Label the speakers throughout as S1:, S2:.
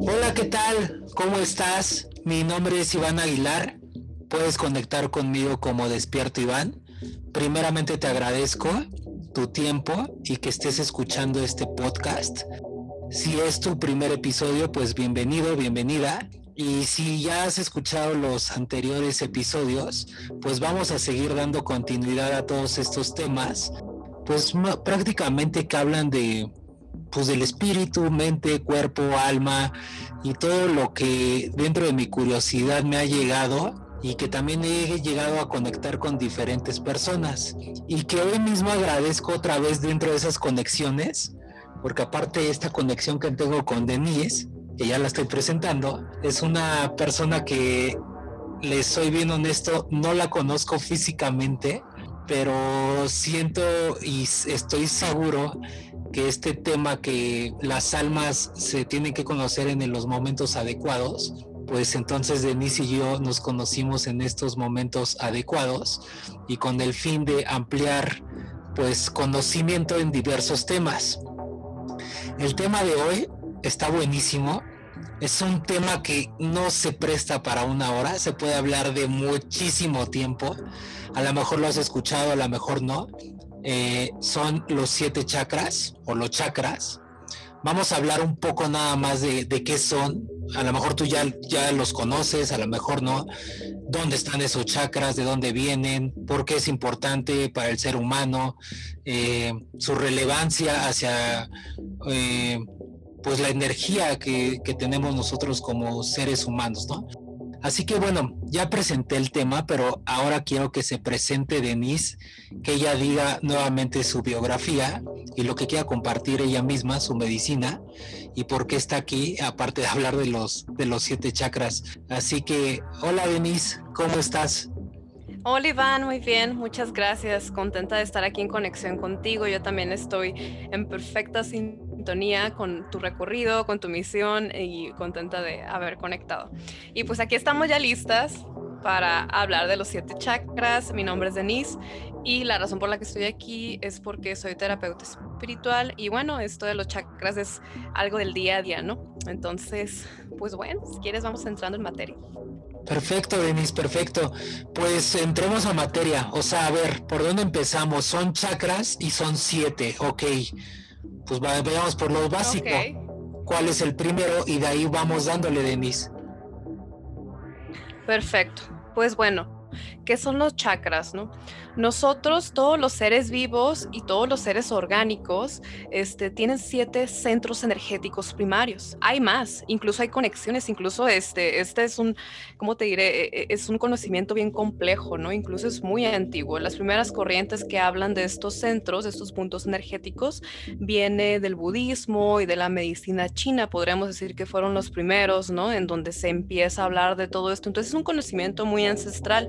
S1: Hola, ¿qué tal? ¿Cómo estás? Mi nombre es Iván Aguilar. Puedes conectar conmigo como Despierto Iván. Primeramente te agradezco tu tiempo y que estés escuchando este podcast. Si es tu primer episodio, pues bienvenido, bienvenida. Y si ya has escuchado los anteriores episodios, pues vamos a seguir dando continuidad a todos estos temas, pues prácticamente que hablan de pues del espíritu, mente, cuerpo, alma y todo lo que dentro de mi curiosidad me ha llegado y que también he llegado a conectar con diferentes personas. Y que hoy mismo agradezco otra vez dentro de esas conexiones, porque aparte de esta conexión que tengo con Denise, que ya la estoy presentando, es una persona que, les soy bien honesto, no la conozco físicamente, pero siento y estoy seguro que este tema que las almas se tienen que conocer en los momentos adecuados, pues entonces Denise y yo nos conocimos en estos momentos adecuados y con el fin de ampliar pues conocimiento en diversos temas. El tema de hoy está buenísimo. Es un tema que no se presta para una hora, se puede hablar de muchísimo tiempo. A lo mejor lo has escuchado, a lo mejor no. Eh, son los siete chakras o los chakras. Vamos a hablar un poco nada más de, qué son, a lo mejor tú ya, ya los conoces, a lo mejor no, dónde están esos chakras, de dónde vienen, por qué es importante para el ser humano, eh, su relevancia hacia eh, pues la energía que, que, tenemos nosotros como seres humanos, ¿no? Así que bueno, ya presenté el tema, pero ahora quiero que se presente Denise, que ella diga nuevamente su biografía y lo que quiera compartir ella misma, su medicina y por qué está aquí, aparte de hablar de los, de los siete chakras. Así que, hola Denise, ¿cómo estás?
S2: Hola Iván, muy bien, muchas gracias. Contenta de estar aquí en conexión contigo. Yo también estoy en perfecta sintonía con tu recorrido, con tu misión y contenta de haber conectado. Y pues aquí estamos ya listas para hablar de los siete chakras. Mi nombre es Denise y la razón por la que estoy aquí es porque soy terapeuta espiritual y bueno, esto de los chakras es algo del día a día, ¿no? Entonces, pues bueno, si quieres vamos entrando en materia.
S1: Perfecto, Denise, perfecto. Pues entremos a materia. O sea, a ver, ¿por dónde empezamos? Son chakras y son siete, ok. Pues vayamos por lo básico. ¿Cuál es el primero? Y de ahí vamos dándole, Denise.
S2: Perfecto. Pues bueno, ¿qué son los chakras, no? Nosotros, todos los seres vivos y todos los seres orgánicos, este, tienen siete centros energéticos primarios. Hay más, incluso hay conexiones, incluso este, este es un, ¿cómo te diré? E, e, es un conocimiento bien complejo, ¿no? Incluso es muy antiguo. Las primeras corrientes que hablan de estos centros, de estos puntos energéticos, viene del budismo y de la medicina china, podríamos decir que fueron los primeros, ¿no? En donde se empieza a hablar de todo esto. Entonces es un conocimiento muy ancestral,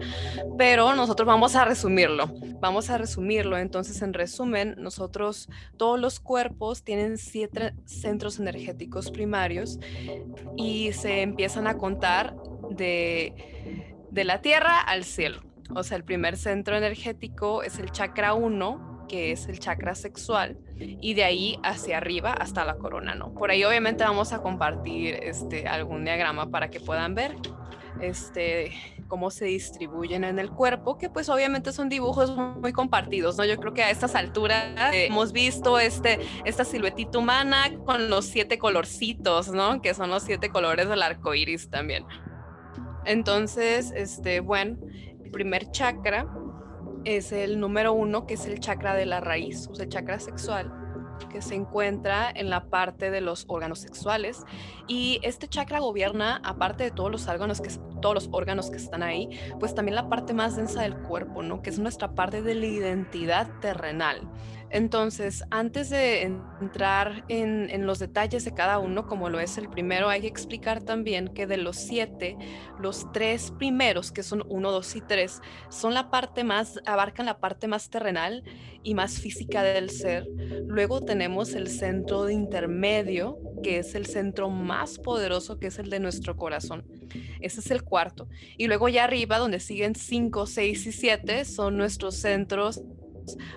S2: pero nosotros vamos a resumirlo Vamos a resumirlo. Entonces, en resumen, nosotros, todos los cuerpos tienen siete centros energéticos primarios y se empiezan a contar de, de la tierra al cielo. O sea, el primer centro energético es el chakra 1, que es el chakra sexual, y de ahí hacia arriba hasta la corona, ¿no? Por ahí obviamente vamos a compartir este, algún diagrama para que puedan ver este, cómo se distribuyen en el cuerpo, que pues obviamente son dibujos muy compartidos, ¿no? Yo creo que a estas alturas eh, hemos visto este, esta siluetita humana con los siete colorcitos, ¿no? Que son los siete colores del arco iris también. Entonces, este, bueno, el primer chakra es el número uno, que es el chakra de la raíz, o sea, el chakra sexual que se encuentra en la parte de los órganos sexuales y este chakra gobierna aparte de todos los órganos que todos los órganos que están ahí, pues también la parte más densa del cuerpo, ¿no? Que es nuestra parte de la identidad terrenal. Entonces, antes de entrar en, los detalles de cada uno, como lo es el primero, hay que explicar también que de los siete, los tres primeros, que son uno, dos y tres, son la parte más, abarcan la parte más terrenal y más física del ser. Luego tenemos el centro de intermedio, que es el centro más poderoso, que es el de nuestro corazón. Ese es el cuarto. Y luego ya arriba, donde siguen cinco, seis y siete, son nuestros centros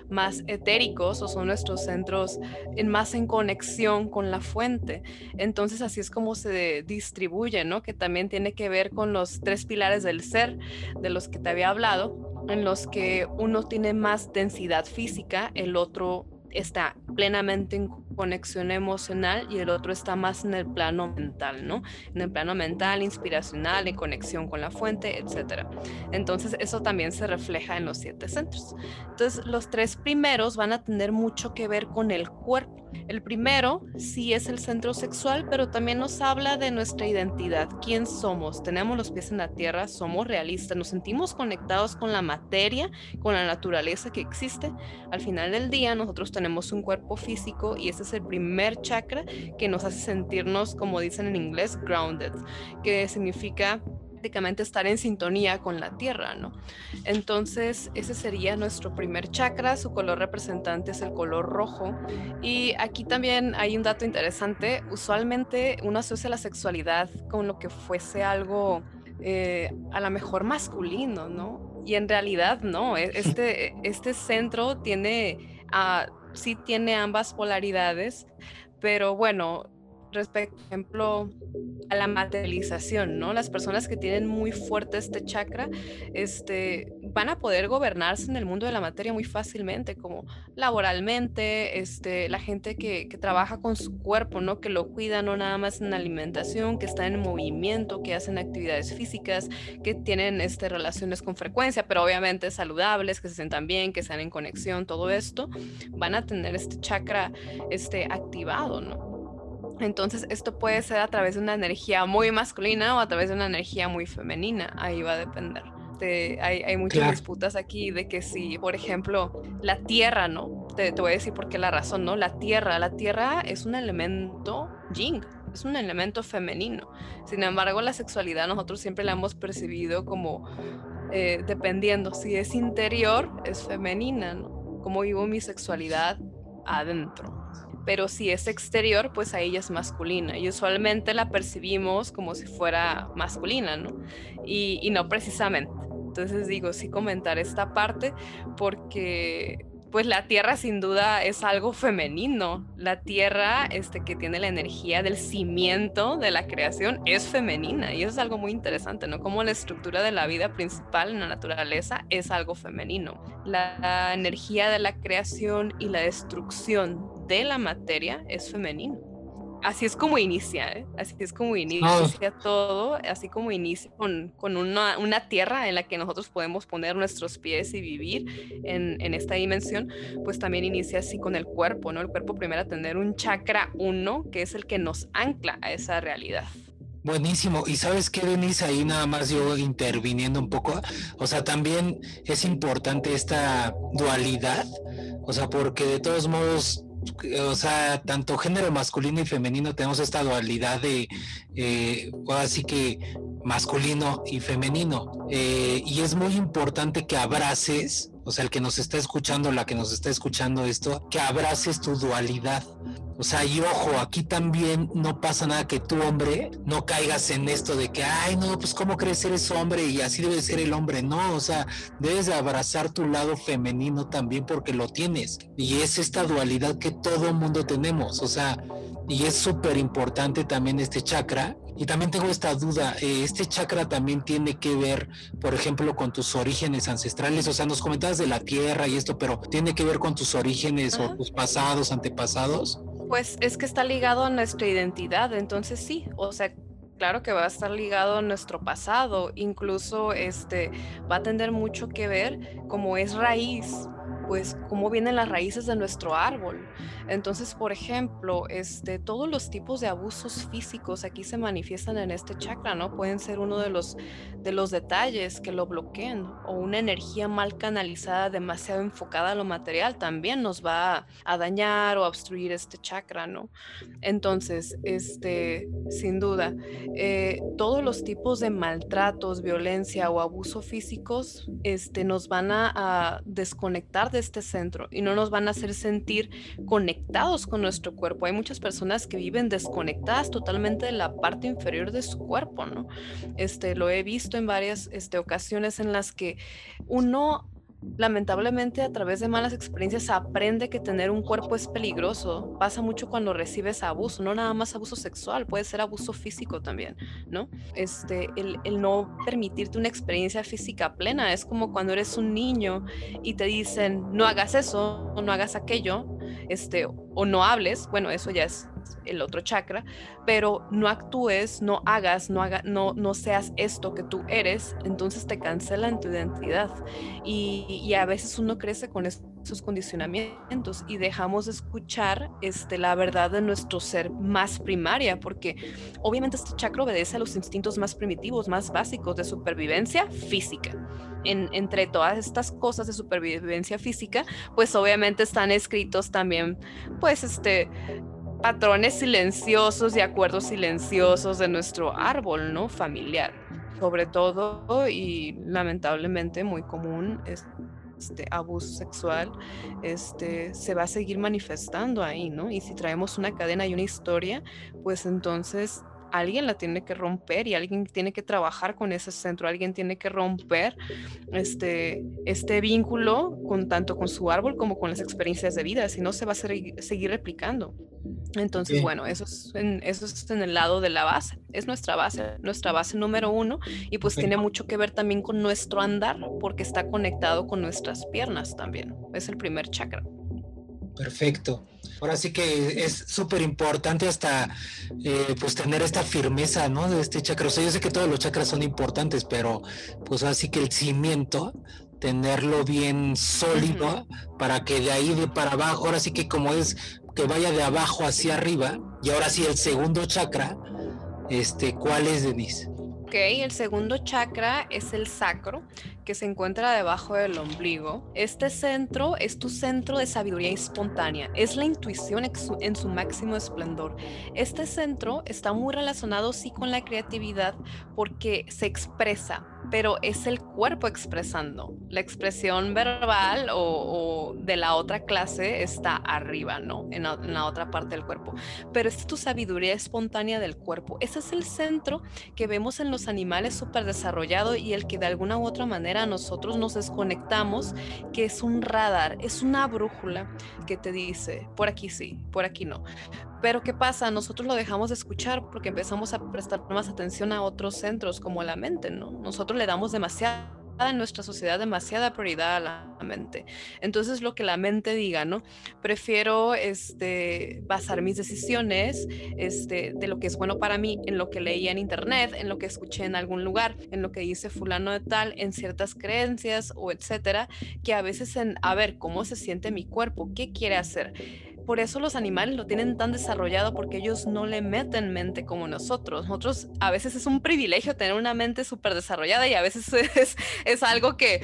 S2: más etéricos o son nuestros centros en más en conexión con la fuente. Entonces así es como se distribuye, ¿no? Que también tiene que ver con los tres pilares del ser de los que te había hablado, en los que uno tiene más densidad física, el otro está plenamente en conexión emocional y el otro está más en el plano mental, ¿no? En el plano mental, inspiracional, en conexión con la fuente, etc. Entonces, eso también se refleja en los siete centros. Entonces, los tres primeros van a tener mucho que ver con el cuerpo. El primero sí es el centro sexual, pero también nos habla de nuestra identidad, quién somos, tenemos los pies en la tierra, somos realistas, nos sentimos conectados con la materia, con la naturaleza que existe. Al final del día, nosotros tenemos un cuerpo físico y ese es el primer chakra que nos hace sentirnos, como dicen en inglés, grounded, que significa prácticamente estar en sintonía con la tierra, ¿no? Entonces, ese sería nuestro primer chakra, su color representante es el color rojo. Y aquí también hay un dato interesante, usualmente uno asocia la sexualidad con lo que fuese algo eh, a lo mejor masculino, ¿no? Y en realidad no, e-, este, este centro tiene... a sí tiene ambas polaridades, pero bueno, respecto, por ejemplo, a la materialización, ¿no? Las personas que tienen muy fuerte este chakra, este, van a poder gobernarse en el mundo de la materia muy fácilmente, como laboralmente, este, la gente que, que trabaja con su cuerpo, ¿no? Que lo cuida no nada más en alimentación, que está en movimiento, que hacen actividades físicas, que tienen este, relaciones con frecuencia, pero obviamente saludables, que se sientan bien, que están en conexión, todo esto, van a tener este chakra este, activado, ¿no? Entonces, esto puede ser a través de una energía muy masculina o a través de una energía muy femenina. Ahí va a depender. hay, muchas disputas aquí de que si, por ejemplo, la tierra, ¿no? Te, te, voy a decir por qué la razón, ¿no? La tierra, la tierra es un elemento yin, es un elemento femenino. Sin embargo, la sexualidad nosotros siempre la hemos percibido como eh, dependiendo si es interior, es femenina, ¿no? Cómo vivo mi sexualidad adentro pero si es exterior, pues a ella es masculina. Y usualmente la percibimos como si fuera masculina, ¿no? Y, no precisamente. Entonces digo, sí comentar esta parte porque pues la tierra sin duda es algo femenino. La tierra este, que tiene la energía del cimiento de la creación es femenina y eso es algo muy interesante, ¿no? Como la estructura de la vida principal en la naturaleza es algo femenino. La energía de la creación y la destrucción de la materia es femenino. Así es como inicia, ¿eh? así es como inicia todo, así como inicia con, con una, una, tierra en la que nosotros podemos poner nuestros pies y vivir en, en, esta dimensión, pues también inicia así con el cuerpo, ¿no? El cuerpo primero a tener un chakra uno, que es el que nos ancla a esa realidad.
S1: Buenísimo. Y sabes qué, Denise, ahí nada más yo interviniendo un poco. O sea, también es importante esta dualidad. O sea, porque de todos modos o sea, tanto género masculino y femenino tenemos esta dualidad de, eh, así que masculino y femenino. Eh, y es muy importante que abraces, o sea, el que nos está escuchando, la que nos está escuchando esto, que abraces tu dualidad. O sea, y ojo, aquí también no pasa nada que tú, hombre, no caigas en esto de que, ay, no, pues cómo crees eres hombre y así debe ser el hombre. No, o sea, debes de abrazar tu lado femenino también porque lo tienes. Y es esta dualidad que todo mundo tenemos. O sea, y es súper importante también este chakra. Y también tengo esta duda, eh, este chakra también tiene que ver, por ejemplo, con tus orígenes ancestrales, o sea, nos comentabas de la tierra y esto, pero tiene que ver con tus orígenes o tus pasados, antepasados.
S2: Pues es que está ligado a nuestra identidad, entonces sí, o sea, claro que va a estar ligado a nuestro pasado, incluso este va a tener mucho que ver como es raíz pues cómo vienen las raíces de nuestro árbol. Entonces, por ejemplo, este, todos los tipos de abusos físicos aquí se manifiestan en este chakra, ¿no? Pueden ser uno de los, de los detalles que lo bloqueen o una energía mal canalizada, demasiado enfocada a lo material, también nos va a, dañar o obstruir este chakra, ¿no? Entonces, este, sin duda, eh, todos los tipos de maltratos, violencia o abuso físicos, este, nos van a desconectar de este centro y no nos van a hacer sentir conectados con nuestro cuerpo. Hay muchas personas que viven desconectadas totalmente de la parte inferior de su cuerpo, ¿no? Este, lo he visto en varias este, ocasiones en las que uno lamentablemente a través de malas experiencias aprende que tener un cuerpo es peligroso. Pasa mucho cuando recibes abuso, no nada más abuso sexual, puede ser abuso físico también, ¿no? Este, el, el no permitirte una experiencia física plena es como cuando eres un niño y te dicen no hagas eso no hagas aquello, este, o no hables, bueno, eso ya es el otro chakra, pero no actúes, no hagas, no, haga, no, no seas esto que tú eres, entonces te cancelan tu identidad. Y, y a veces uno crece con esos condicionamientos y dejamos de escuchar este, la verdad de nuestro ser más primaria, porque obviamente este chakra obedece a los instintos más primitivos, más básicos de supervivencia física. En, entre todas estas cosas de supervivencia física, pues obviamente están escritos también, pues este, patrones silenciosos y acuerdos silenciosos de nuestro árbol, ¿no? Familiar, sobre todo y lamentablemente muy común este abuso sexual, este se va a seguir manifestando ahí, ¿no? Y si traemos una cadena y una historia, pues entonces alguien la tiene que romper y alguien tiene que trabajar con ese centro, alguien tiene que romper este, este vínculo con tanto con su árbol como con las experiencias de vida, si no se va a seguir replicando. Entonces, bueno, eso es, en, eso es en el lado de la base, es nuestra base, nuestra base número uno y pues tiene mucho que ver también con nuestro andar porque está conectado con nuestras piernas también, es el primer chakra.
S1: Perfecto. Ahora sí que es súper importante hasta eh, pues tener esta firmeza, ¿no? De este chakra. O sea, yo sé que todos los chakras son importantes, pero pues así que el cimiento, tenerlo bien sólido para que de ahí de para abajo, ahora sí que como es que vaya de abajo hacia arriba, y ahora sí el segundo chakra, este, ¿cuál es, Denise?
S2: Ok, el segundo chakra es el sacro, que se encuentra debajo del ombligo. Este centro es tu centro de sabiduría espontánea, es la intuición en su máximo esplendor. Este centro está muy relacionado sí con la creatividad porque se expresa, pero es el cuerpo expresando. La expresión verbal o, de la otra clase está arriba, ¿no? En la, otra parte del cuerpo. Pero es tu sabiduría espontánea del cuerpo. Ese es el centro que vemos en los animales súper desarrollado y el que de alguna u otra manera nosotros nos desconectamos, que es un radar, es una brújula que te dice, por aquí sí, por aquí no. Pero ¿qué pasa? Nosotros lo dejamos de escuchar porque empezamos a prestar más atención a otros centros como la mente, ¿no? Nosotros le damos demasiada en nuestra sociedad demasiada prioridad a la mente. Entonces lo que la mente diga, ¿no? Prefiero este, basar mis decisiones este, de lo que es bueno para mí en lo que leí en internet, en lo que escuché en algún lugar, en lo que dice fulano de tal, en ciertas creencias o etcétera, que a veces en, a ver, ¿cómo se siente mi cuerpo? ¿Qué quiere hacer? Por eso los animales lo tienen tan desarrollado porque ellos no le meten mente como nosotros. Nosotros a veces es un privilegio tener una mente súper desarrollada y a veces es, es algo que,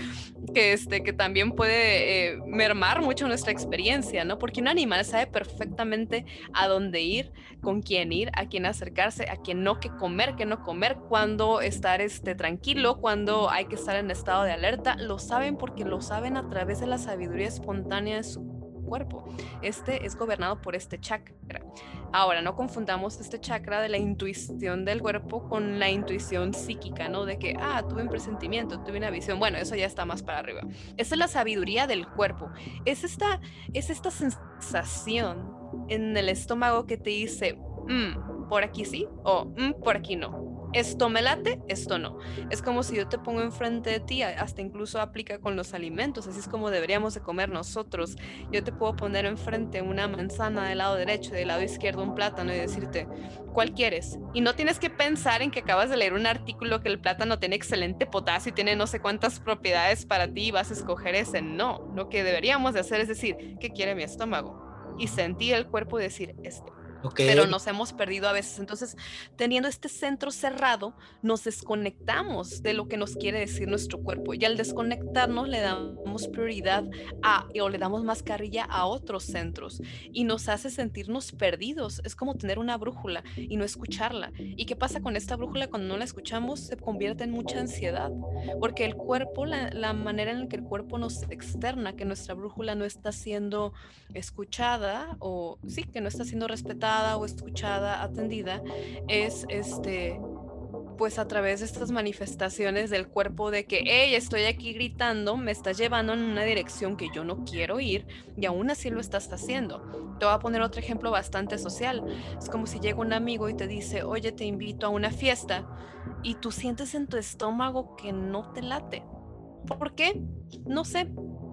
S2: que, este, que también puede eh, mermar mucho nuestra experiencia, ¿no? Porque un animal sabe perfectamente a dónde ir, con quién ir, a quién acercarse, a quién no, qué comer, qué no comer, cuándo estar este, tranquilo, cuándo hay que estar en estado de alerta. Lo saben porque lo saben a través de la sabiduría espontánea de su cuerpo. Este es gobernado por este chakra. Ahora, no confundamos este chakra de la intuición del cuerpo con la intuición psíquica, ¿no? De que, ah, tuve un presentimiento, tuve una visión. Bueno, eso ya está más para arriba. Esa es la sabiduría del cuerpo. Es esta, es esta sensación en el estómago que te dice, mm, por aquí sí o mm, por aquí no esto me late, esto no. Es como si yo te pongo enfrente de ti, hasta incluso aplica con los alimentos, así es como deberíamos de comer nosotros. Yo te puedo poner enfrente una manzana del lado derecho y del lado izquierdo un plátano y decirte, ¿cuál quieres? Y no tienes que pensar en que acabas de leer un artículo que el plátano tiene excelente potasio y tiene no sé cuántas propiedades para ti y vas a escoger ese. No, lo que deberíamos de hacer es decir, ¿qué quiere mi estómago? Y sentir el cuerpo decir esto pero nos hemos perdido a veces. Entonces, teniendo este centro cerrado, nos desconectamos de lo que nos quiere decir nuestro cuerpo. Y al desconectarnos, le damos prioridad a, o le damos más carrilla a otros centros. Y nos hace sentirnos perdidos. Es como tener una brújula y no escucharla. ¿Y qué pasa con esta brújula cuando no la escuchamos? Se convierte en mucha ansiedad. Porque el cuerpo, la, la manera en la que el cuerpo nos externa, que nuestra brújula no está siendo escuchada o sí, que no está siendo respetada o escuchada, atendida, es este pues a través de estas manifestaciones del cuerpo de que, hey, estoy aquí gritando, me estás llevando en una dirección que yo no quiero ir y aún así lo estás haciendo. Te voy a poner otro ejemplo bastante social. Es como si llega un amigo y te dice, oye, te invito a una fiesta y tú sientes en tu estómago que no te late. ¿Por qué? No sé,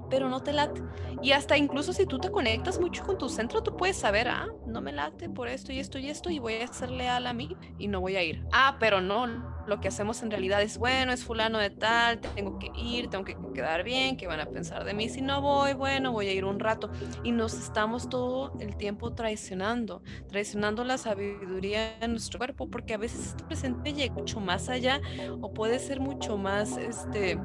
S2: pero no te late. Y hasta incluso si tú te conectas mucho con tu centro, tú puedes saber, ah, no me late por esto y esto y esto y voy a ser leal a mí y no voy a ir. Ah, pero no, lo que hacemos en realidad es, bueno, es fulano de tal, tengo que ir, tengo que quedar bien, ¿qué van a pensar de mí si no voy? Bueno, voy a ir un rato. Y nos estamos todo el tiempo traicionando, traicionando la sabiduría de nuestro cuerpo, porque a veces este presente llega mucho más allá o puede ser mucho más, este,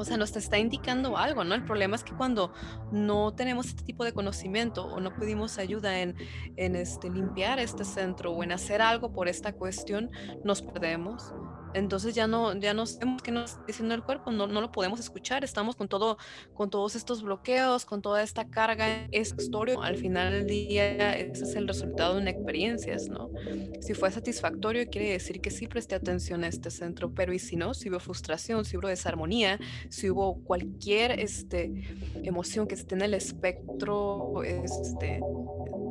S2: o sea, nos está indicando algo, ¿no? El problema es que cuando no tenemos este tipo de conocimiento o no pedimos ayuda en, en este, limpiar este centro o en hacer algo por esta cuestión, nos perdemos entonces ya no, ya no sabemos qué nos está diciendo el cuerpo, no, no lo podemos escuchar, estamos con todo, con todos estos bloqueos, con toda esta carga, es historia, al final del día ese es el resultado de una experiencia, ¿no? Si fue satisfactorio quiere decir que sí presté atención a este centro, pero y si no, si hubo frustración, si hubo desarmonía, si hubo cualquier este, emoción que esté en el espectro este,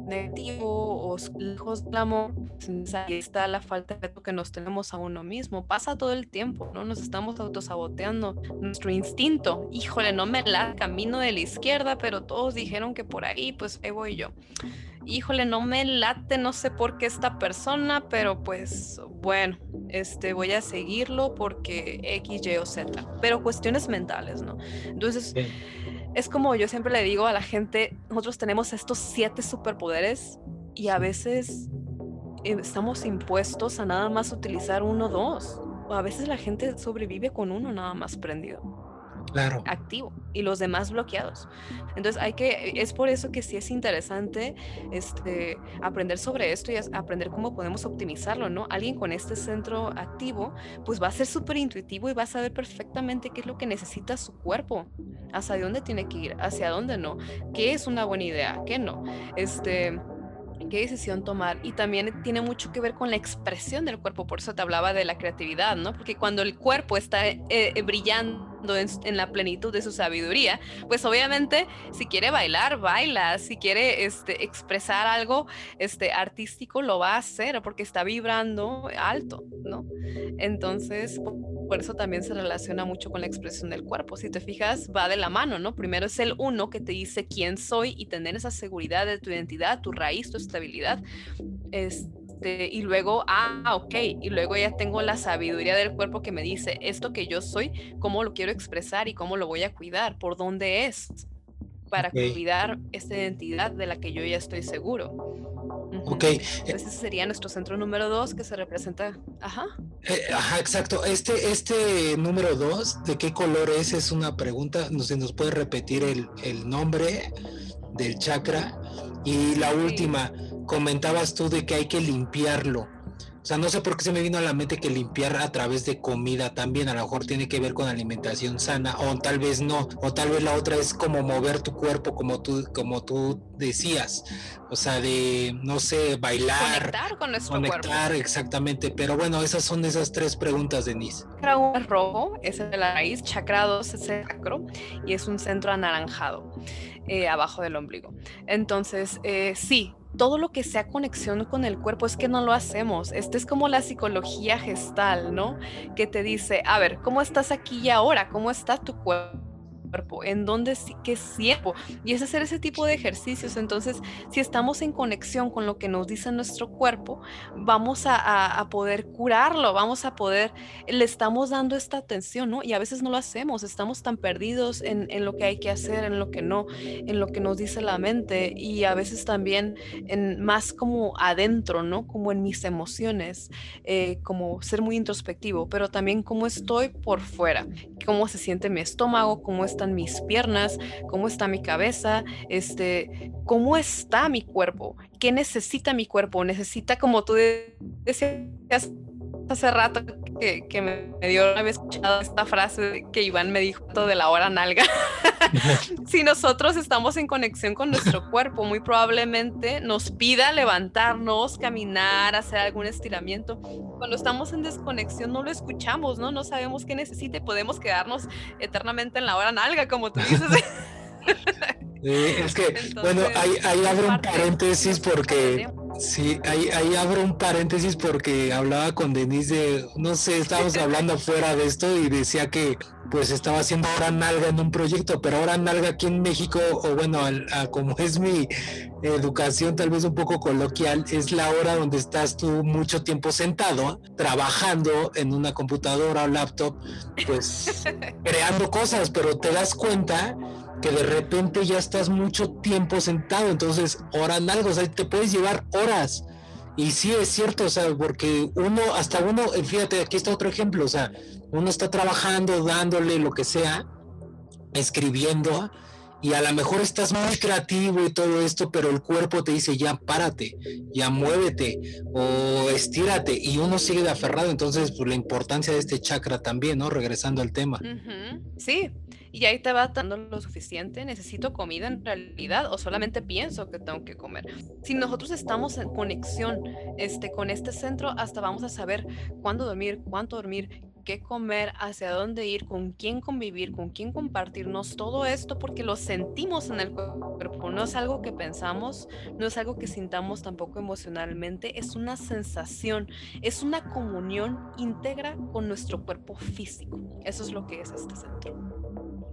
S2: negativo o lejos del amor, pues, ahí está la falta de que nos tenemos a uno mismo. Pasa todo el tiempo, ¿no? Nos estamos autosaboteando. Nuestro instinto, híjole, no me la camino de la izquierda, pero todos dijeron que por ahí, pues ahí voy yo. Híjole, no me late, no sé por qué esta persona, pero pues bueno, este voy a seguirlo porque X, Y o Z. Pero cuestiones mentales, ¿no? Entonces es como yo siempre le digo a la gente, nosotros tenemos estos siete superpoderes y a veces eh, estamos impuestos a nada más utilizar uno o dos. O a veces la gente sobrevive con uno nada más prendido
S1: claro.
S2: activo y los demás bloqueados. Entonces hay que, es por eso que sí es interesante este, aprender sobre esto y aprender cómo podemos optimizarlo, ¿no? Alguien con este centro activo, pues va a ser súper intuitivo y va a saber perfectamente qué es lo que necesita su cuerpo, hacia dónde tiene que ir, hacia dónde no, qué es una buena idea, qué no. Este qué decisión tomar. Y también tiene mucho que ver con la expresión del cuerpo, por eso te hablaba de la creatividad, ¿no? Porque cuando el cuerpo está eh, brillando en, la plenitud de su sabiduría, pues obviamente si quiere bailar, baila, si quiere este, expresar algo este, artístico, lo va a hacer porque está vibrando alto, ¿no? Entonces, por eso también se relaciona mucho con la expresión del cuerpo. Si te fijas, va de la mano, ¿no? Primero es el uno que te dice quién soy y tener esa seguridad de tu identidad, tu raíz, tu estabilidad. Este, y luego, ah, ok, y luego ya tengo la sabiduría del cuerpo que me dice esto que yo soy, cómo lo quiero expresar y cómo lo voy a cuidar, por dónde es, para cuidar esta identidad de la que yo ya estoy seguro.
S1: Ok. Eh
S2: ese sería nuestro centro número dos que se representa. Ajá.
S1: Eh, ajá, exacto. Este, este número dos, ¿de qué color es? Es una pregunta. No sé, nos puede repetir el, el nombre del chakra. Y la última, comentabas tú de que hay que limpiarlo. O sea, no sé por qué se me vino a la mente que limpiar a través de comida también, a lo mejor tiene que ver con alimentación sana, o tal vez no, o tal vez la otra es como mover tu cuerpo, como tú, como tú decías, o sea, de, no sé, bailar.
S2: Conectar con nuestro
S1: conectar, exactamente, pero bueno, esas son esas tres preguntas, Denise.
S2: Chakra 1 es rojo, es de la raíz, chakra 2 es el sacro y es un centro anaranjado. Eh, abajo del ombligo. Entonces, eh, sí, todo lo que sea conexión con el cuerpo es que no lo hacemos. Este es como la psicología gestal, ¿no? Que te dice, a ver, ¿cómo estás aquí y ahora? ¿Cómo está tu cuerpo? Cuerpo, en dónde sí que siento. Y es hacer ese tipo de ejercicios. Entonces, si estamos en conexión con lo que nos dice nuestro cuerpo, vamos a, a, poder curarlo, vamos a poder, le estamos dando esta atención, ¿no? Y a veces no lo hacemos, estamos tan perdidos en, en, lo que hay que hacer, en lo que no, en lo que nos dice la mente y a veces también en más como adentro, ¿no? Como en mis emociones, eh, como ser muy introspectivo, pero también cómo estoy por fuera, cómo se siente mi estómago, cómo está están mis piernas, cómo está mi cabeza, este, cómo está mi cuerpo, qué necesita mi cuerpo, necesita como tú decías hace rato que, que me dio haber escuchado esta frase que Iván me dijo de la hora nalga. si nosotros estamos en conexión con nuestro cuerpo, muy probablemente nos pida levantarnos, caminar, hacer algún estiramiento. Cuando estamos en desconexión no lo escuchamos, ¿no? No sabemos qué necesite, podemos quedarnos eternamente en la hora nalga, como tú dices.
S1: es que, bueno, ahí, ahí abro un paréntesis porque, sí, ahí, ahí abro un paréntesis porque hablaba con Denise de, no sé, estábamos hablando fuera de esto y decía que pues estaba haciendo ahora nalga en un proyecto, pero ahora nalga aquí en México, o bueno, como es mi educación tal vez un poco coloquial, es la hora donde estás tú mucho tiempo sentado, trabajando en una computadora o laptop, pues creando cosas, pero te das cuenta que de repente ya estás mucho tiempo sentado, entonces hora nalga, o sea, te puedes llevar horas. Y sí es cierto, o sea, porque uno, hasta uno, fíjate, aquí está otro ejemplo, o sea, uno está trabajando, dándole lo que sea, escribiendo, y a lo mejor estás muy creativo y todo esto, pero el cuerpo te dice ya párate, ya muévete o estírate y uno sigue de aferrado. Entonces, pues la importancia de este chakra también, ¿no? Regresando al tema.
S2: Sí, y ahí te va dando lo suficiente. Necesito comida en realidad o solamente pienso que tengo que comer. Si nosotros estamos en conexión este, con este centro, hasta vamos a saber cuándo dormir, cuánto dormir, qué comer, hacia dónde ir, con quién convivir, con quién compartirnos, todo esto porque lo sentimos en el cuerpo, no es algo que pensamos, no es algo que sintamos tampoco emocionalmente, es una sensación, es una comunión íntegra con nuestro cuerpo físico. Eso es lo que es este centro.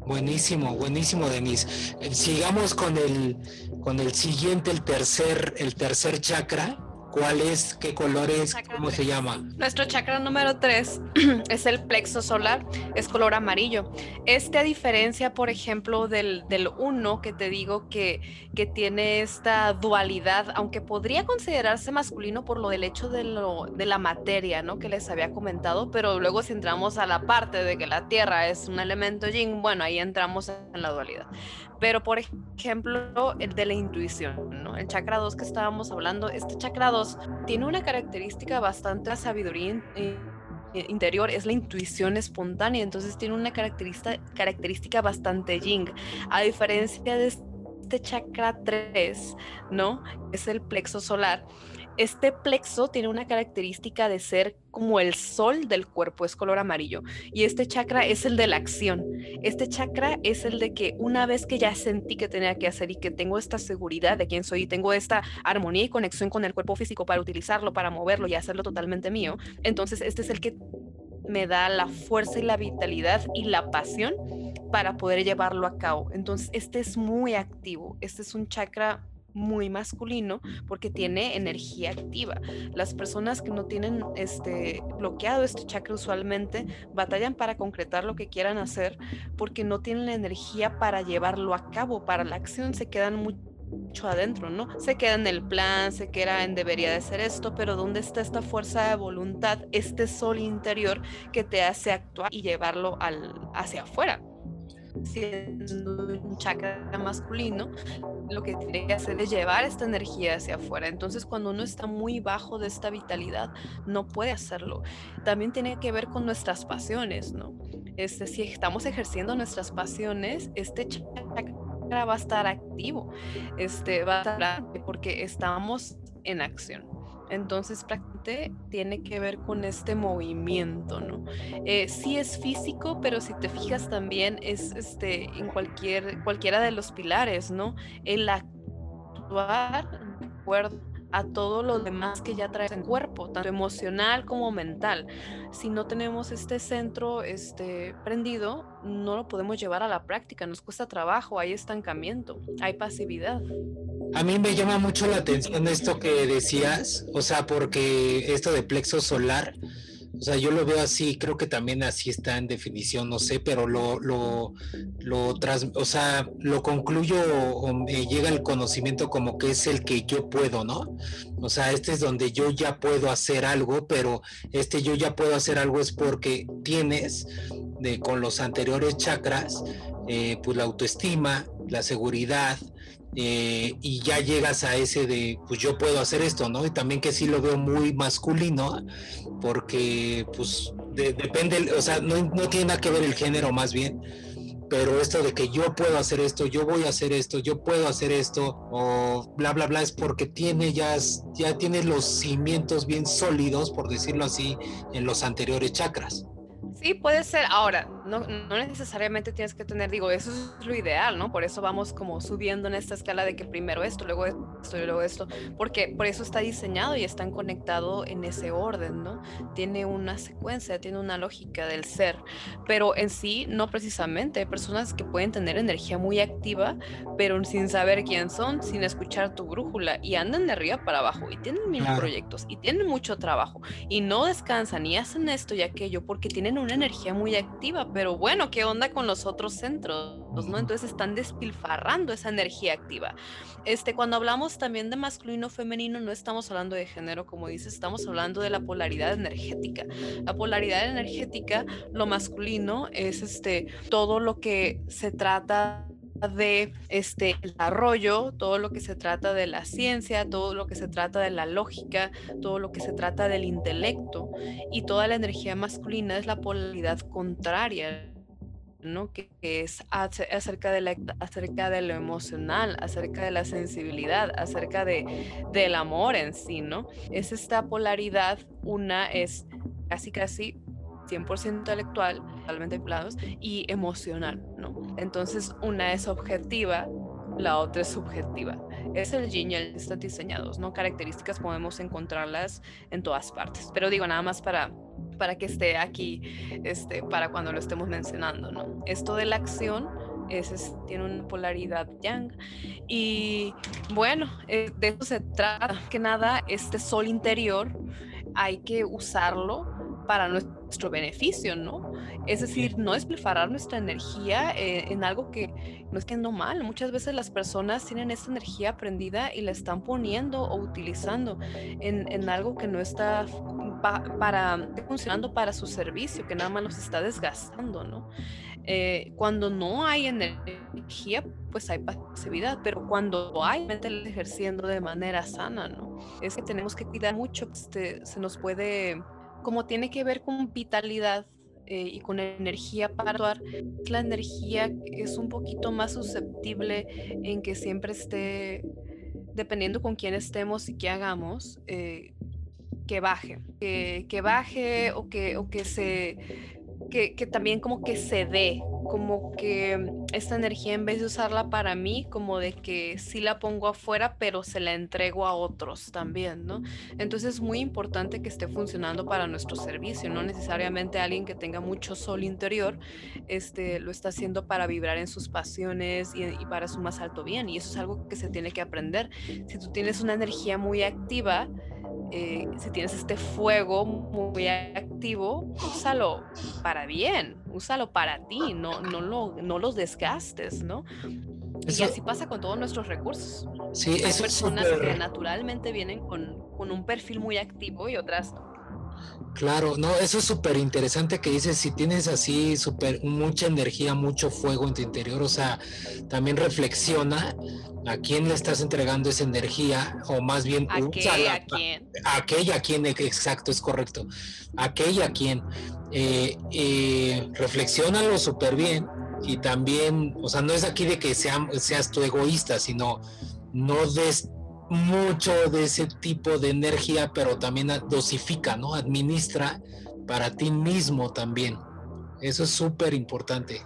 S1: Buenísimo, buenísimo, Denise. Eh, sigamos con el, con el siguiente, el tercer, el tercer chakra, ¿Cuál es? ¿Qué color es? ¿Cómo se llama?
S2: Nuestro chakra número 3 es el plexo solar, es color amarillo. Este, a diferencia, por ejemplo, del, del 1 que te digo que, que tiene esta dualidad, aunque podría considerarse masculino por lo del hecho de, lo, de la materia, ¿no? Que les había comentado, pero luego si entramos a la parte de que la Tierra es un elemento yin, bueno, ahí entramos en la dualidad. Pero, por ejemplo, el de la intuición, ¿no? El chakra 2 que estábamos hablando, este chakra 2 tiene una característica bastante sabiduría interior, es la intuición espontánea, entonces tiene una característica, característica bastante yin, a diferencia de este chakra 3, ¿no? Es el plexo solar este plexo tiene una característica de ser como el sol del cuerpo, es color amarillo. Y este chakra es el de la acción. Este chakra es el de que una vez que ya sentí que tenía que hacer y que tengo esta seguridad de quién soy y tengo esta armonía y conexión con el cuerpo físico para utilizarlo, para moverlo y hacerlo totalmente mío, entonces este es el que me da la fuerza y la vitalidad y la pasión para poder llevarlo a cabo. Entonces, este es muy activo. Este es un chakra muy masculino porque tiene energía activa. Las personas que no tienen este bloqueado este chakra usualmente batallan para concretar lo que quieran hacer porque no tienen la energía para llevarlo a cabo, para la acción se quedan mucho adentro, ¿no? Se queda en el plan, se queda en debería de ser esto, pero ¿dónde está esta fuerza de voluntad, este sol interior que te hace actuar y llevarlo al, hacia afuera? Siendo un chakra masculino, lo que tiene que hacer es llevar esta energía hacia afuera. Entonces, cuando uno está muy bajo de esta vitalidad, no puede hacerlo. También tiene que ver con nuestras pasiones, ¿no? Este, si estamos ejerciendo nuestras pasiones, este chakra va a estar activo, este, va a estar porque estamos en acción. Entonces, prácticamente tiene que ver con este movimiento, ¿no? Eh, sí es físico, pero si te fijas también es este, en cualquier, cualquiera de los pilares, ¿no? El actuar de acuerdo a todo lo demás que ya traes en cuerpo, tanto emocional como mental. Si no tenemos este centro este, prendido, no lo podemos llevar a la práctica, nos cuesta trabajo, hay estancamiento, hay pasividad.
S1: A mí me llama mucho la atención esto que decías, o sea, porque esto de plexo solar, o sea, yo lo veo así, creo que también así está en definición, no sé, pero lo, lo, lo tras, o sea, lo concluyo o me llega el conocimiento como que es el que yo puedo, ¿no? O sea, este es donde yo ya puedo hacer algo, pero este yo ya puedo hacer algo es porque tienes de, con los anteriores chakras, eh, pues la autoestima, la seguridad, eh, y ya llegas a ese de, pues yo puedo hacer esto, ¿no? Y también que sí lo veo muy masculino, porque pues depende, o sea, no, no tiene nada que ver el género más bien, pero esto de que yo puedo hacer esto, yo voy a hacer esto, yo puedo hacer esto, o bla, bla, bla, es porque tiene ya, ya tiene los cimientos bien sólidos, por decirlo así, en los anteriores chakras.
S2: Sí, puede ser. Ahora, no, no, necesariamente tienes que tener, digo, eso es lo ideal, ¿no? Por eso vamos como subiendo en esta escala de que primero esto, luego esto y luego esto, porque por eso está diseñado y están conectado en ese orden, ¿no? Tiene una secuencia, tiene una lógica del ser, pero en sí, no precisamente. Hay personas que pueden tener energía muy activa, pero sin saber quién son, sin escuchar tu brújula y andan de arriba para abajo y tienen mil proyectos y tienen mucho trabajo y no descansan y hacen esto y aquello porque tienen una energía muy activa, pero bueno, ¿qué onda con los otros centros? ¿no? Entonces están despilfarrando esa energía activa. Este, cuando hablamos también de masculino femenino, no estamos hablando de género, como dices, estamos hablando de la polaridad energética. La polaridad energética, lo masculino es este todo lo que se trata de este desarrollo, todo lo que se trata de la ciencia, todo lo que se trata de la lógica, todo lo que se trata del intelecto y toda la energía masculina es la polaridad contraria. ¿no? Que, es acerca de, la, acerca de lo emocional, acerca de la sensibilidad, acerca de, del amor en sí, ¿no? Es esta polaridad, una es casi casi 100% intelectual, totalmente planos, y emocional. Entonces, una es objetiva, la otra es subjetiva. Es el yin y el están diseñados, ¿no? Características podemos encontrarlas en todas partes. Pero digo, nada más para, para que esté aquí, este, para cuando lo estemos mencionando, ¿no? Esto de la acción es, tiene una polaridad yang. Y bueno, eh, de eso se trata. Que nada, este sol interior hay que usarlo para nuestro beneficio, ¿no? Es decir, no despilfarrar nuestra energía eh, en algo que no es que no mal. Muchas veces las personas tienen esta energía prendida y la están poniendo o utilizando en, en algo que no está para funcionando para su servicio, que nada más los está desgastando, ¿no? Eh, cuando no hay energía, pues hay pasividad, pero cuando hay, ejerciendo de manera sana, ¿no? Es que tenemos que cuidar mucho, este, se nos puede como tiene que ver con vitalidad eh, y con energía para actuar, la energía es un poquito más susceptible en que siempre esté, dependiendo con quién estemos y qué hagamos, eh, que baje, que, que, baje o que, o que se que, también como que se dé, como que esta energía en vez de usarla para mí, como de que sí la pongo afuera, pero se la entrego a otros también, ¿no? Entonces es muy importante que esté funcionando para nuestro servicio, no necesariamente alguien que tenga mucho sol interior, este, lo está haciendo para vibrar en sus pasiones y, y para su más alto bien, y eso es algo que se tiene que aprender. Si tú tienes una energía muy activa, eh, si tienes este fuego muy activo, úsalo para bien, úsalo para ti, no, no, lo, no los desgastes, ¿no? y así pasa con todos nuestros recursos.
S1: Sí,
S2: Hay personas que naturalmente vienen con, con un perfil muy activo y otras no.
S1: Claro, no, eso es súper interesante que dices, si tienes así super, mucha energía, mucho fuego en tu interior, o sea, también reflexiona a quién le estás entregando esa energía, o más bien,
S2: ¿A, qué, a quién?
S1: A, aquella a quién, exacto, es correcto, aquella a quién. Eh, eh, reflexiónalo súper bien y también, o sea, no es aquí de que seas tú egoísta, sino no des mucho de ese tipo de energía, pero también dosifica, ¿no? Administra para ti mismo también. Eso es súper importante.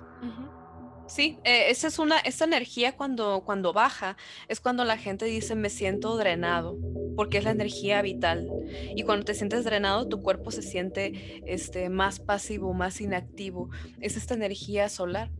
S2: Sí, eh, esa es una, esa energía cuando, cuando baja, es cuando la gente dice me siento drenado, porque es la energía vital. Y cuando te sientes drenado, tu cuerpo se siente este, más pasivo, más inactivo. Es esta energía solar.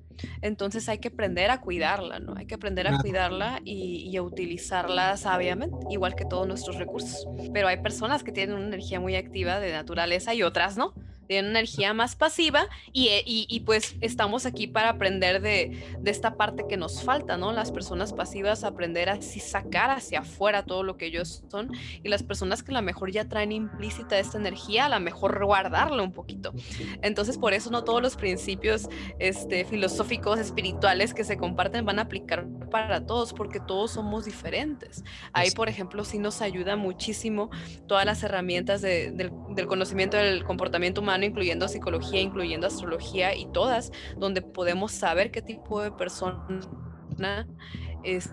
S2: Entonces hay que aprender a cuidarla, ¿no? Hay que aprender a cuidarla y, a utilizarla sabiamente, igual que todos nuestros recursos. Pero hay personas que tienen una energía muy activa de naturaleza y otras no. Tienen energía más pasiva eh, y, y, pues estamos aquí para aprender de, de, esta parte que nos falta, ¿no? Las personas pasivas aprender a sacar hacia afuera todo lo que ellos son y las personas que a lo mejor ya traen implícita esta energía, a lo mejor guardarlo un poquito. Entonces por eso no todos los principios este, filosóficos, espirituales que se comparten van a aplicar para todos porque todos somos diferentes. Ahí, por ejemplo, sí nos ayuda muchísimo todas las herramientas del, del conocimiento del comportamiento humano incluyendo psicología, incluyendo astrología y todas, donde podemos saber qué tipo de persona es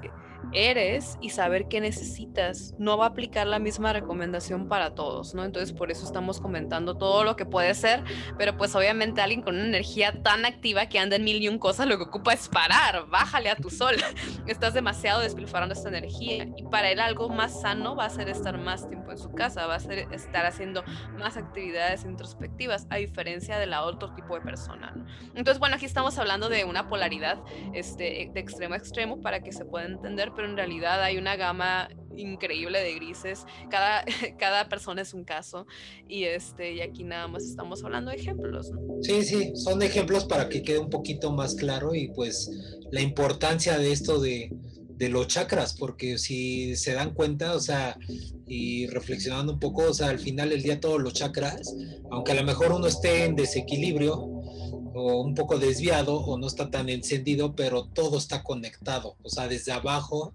S2: eres y saber qué necesitas. No va a aplicar la misma recomendación para todos, ¿no? Entonces por eso estamos comentando todo lo que puede ser, pero pues obviamente alguien con una energía tan activa que anda en mil y un cosas, lo que ocupa es parar, bájale a tu sol. Estás demasiado despilfarrando esta energía y para él algo más sano va a ser estar más tiempo en su casa, va a ser estar haciendo más actividades introspectivas, a diferencia de la otro tipo de persona, ¿no? Entonces, bueno, aquí estamos hablando de una polaridad este, de extremo a extremo para que se pueda entender, pero en realidad hay una gama increíble de grises. Cada, cada persona es un caso y, este, y aquí nada más estamos hablando de ejemplos.
S1: Sí, sí, son ejemplos para que quede un poquito más claro y pues la importancia de esto de, de los chakras, porque si se dan cuenta, o sea, y reflexionando un poco, o sea, al final del día todos los chakras, aunque a lo mejor uno esté en desequilibrio, o un poco desviado o no está tan encendido, pero todo está conectado, o sea, desde abajo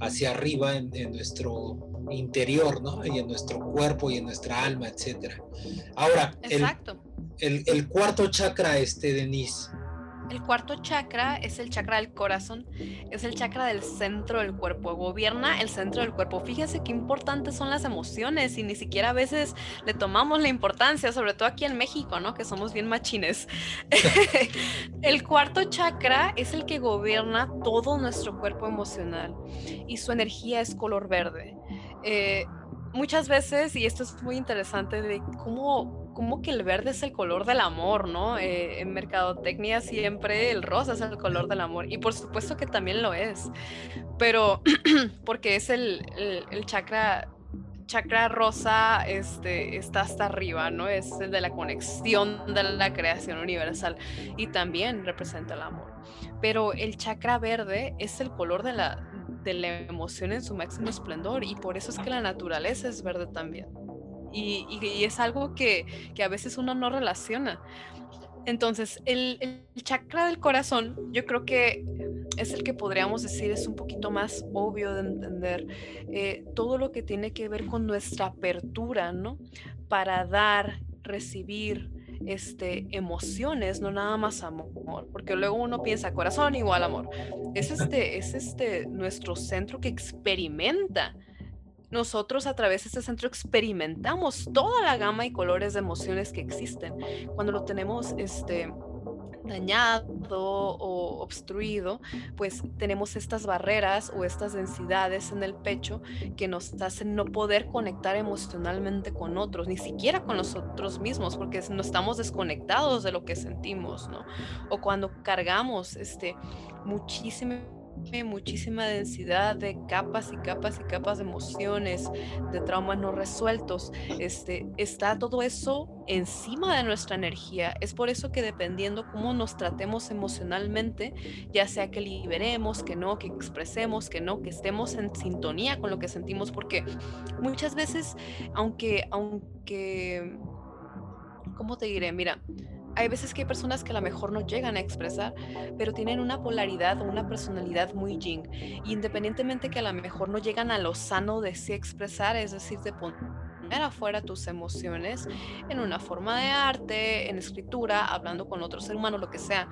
S1: hacia arriba en, nuestro interior, ¿no? Y en nuestro cuerpo y en nuestra alma, etcétera. Ahora, el, el, el, cuarto chakra, este, Denise,
S2: el cuarto chakra es el chakra del corazón, es el chakra del centro del cuerpo, gobierna el centro del cuerpo. Fíjense qué importantes son las emociones y ni siquiera a veces le tomamos la importancia, sobre todo aquí en México, ¿no? Que somos bien machines. el cuarto chakra es el que gobierna todo nuestro cuerpo emocional y su energía es color verde. Eh, muchas veces, y esto es muy interesante, de cómo como que el verde es el color del amor, ¿no? Eh, en mercadotecnia siempre el rosa es el color del amor y por supuesto que también lo es, pero porque es el, el, chakra chakra rosa este, está hasta arriba, ¿no? Es el de la conexión de la creación universal y también representa el amor. Pero el chakra verde es el color de la, de la emoción en su máximo esplendor y por eso es que la naturaleza es verde también y, es algo que, a veces uno no relaciona. Entonces, el, chakra del corazón, yo creo que es el que podríamos decir es un poquito más obvio de entender eh, todo lo que tiene que ver con nuestra apertura, ¿no? Para dar, recibir, este, emociones, no nada más amor, porque luego uno piensa corazón igual amor. Es este, es este nuestro centro que experimenta nosotros a través de este centro experimentamos toda la gama y colores de emociones que existen. Cuando lo tenemos este, dañado o obstruido, pues tenemos estas barreras o estas densidades en el pecho que nos hacen no poder conectar emocionalmente con otros, ni siquiera con nosotros mismos, porque no estamos desconectados de lo que sentimos, ¿no? O cuando cargamos este muchísimo muchísima densidad de capas y capas y capas de emociones, de traumas no resueltos. Este, está todo eso encima de nuestra energía. Es por eso que dependiendo cómo nos tratemos emocionalmente, ya sea que liberemos, que no, que expresemos, que no, que estemos en sintonía con lo que sentimos, porque muchas veces, aunque, aunque, ¿cómo te diré? Mira, hay veces que hay personas que a lo mejor no llegan a expresar, pero tienen una polaridad o una personalidad muy yin. Y independientemente que a lo mejor no llegan a lo sano de sí expresar, es decir, de poner afuera tus emociones en una forma de arte, en escritura, hablando con otro ser humano, lo que sea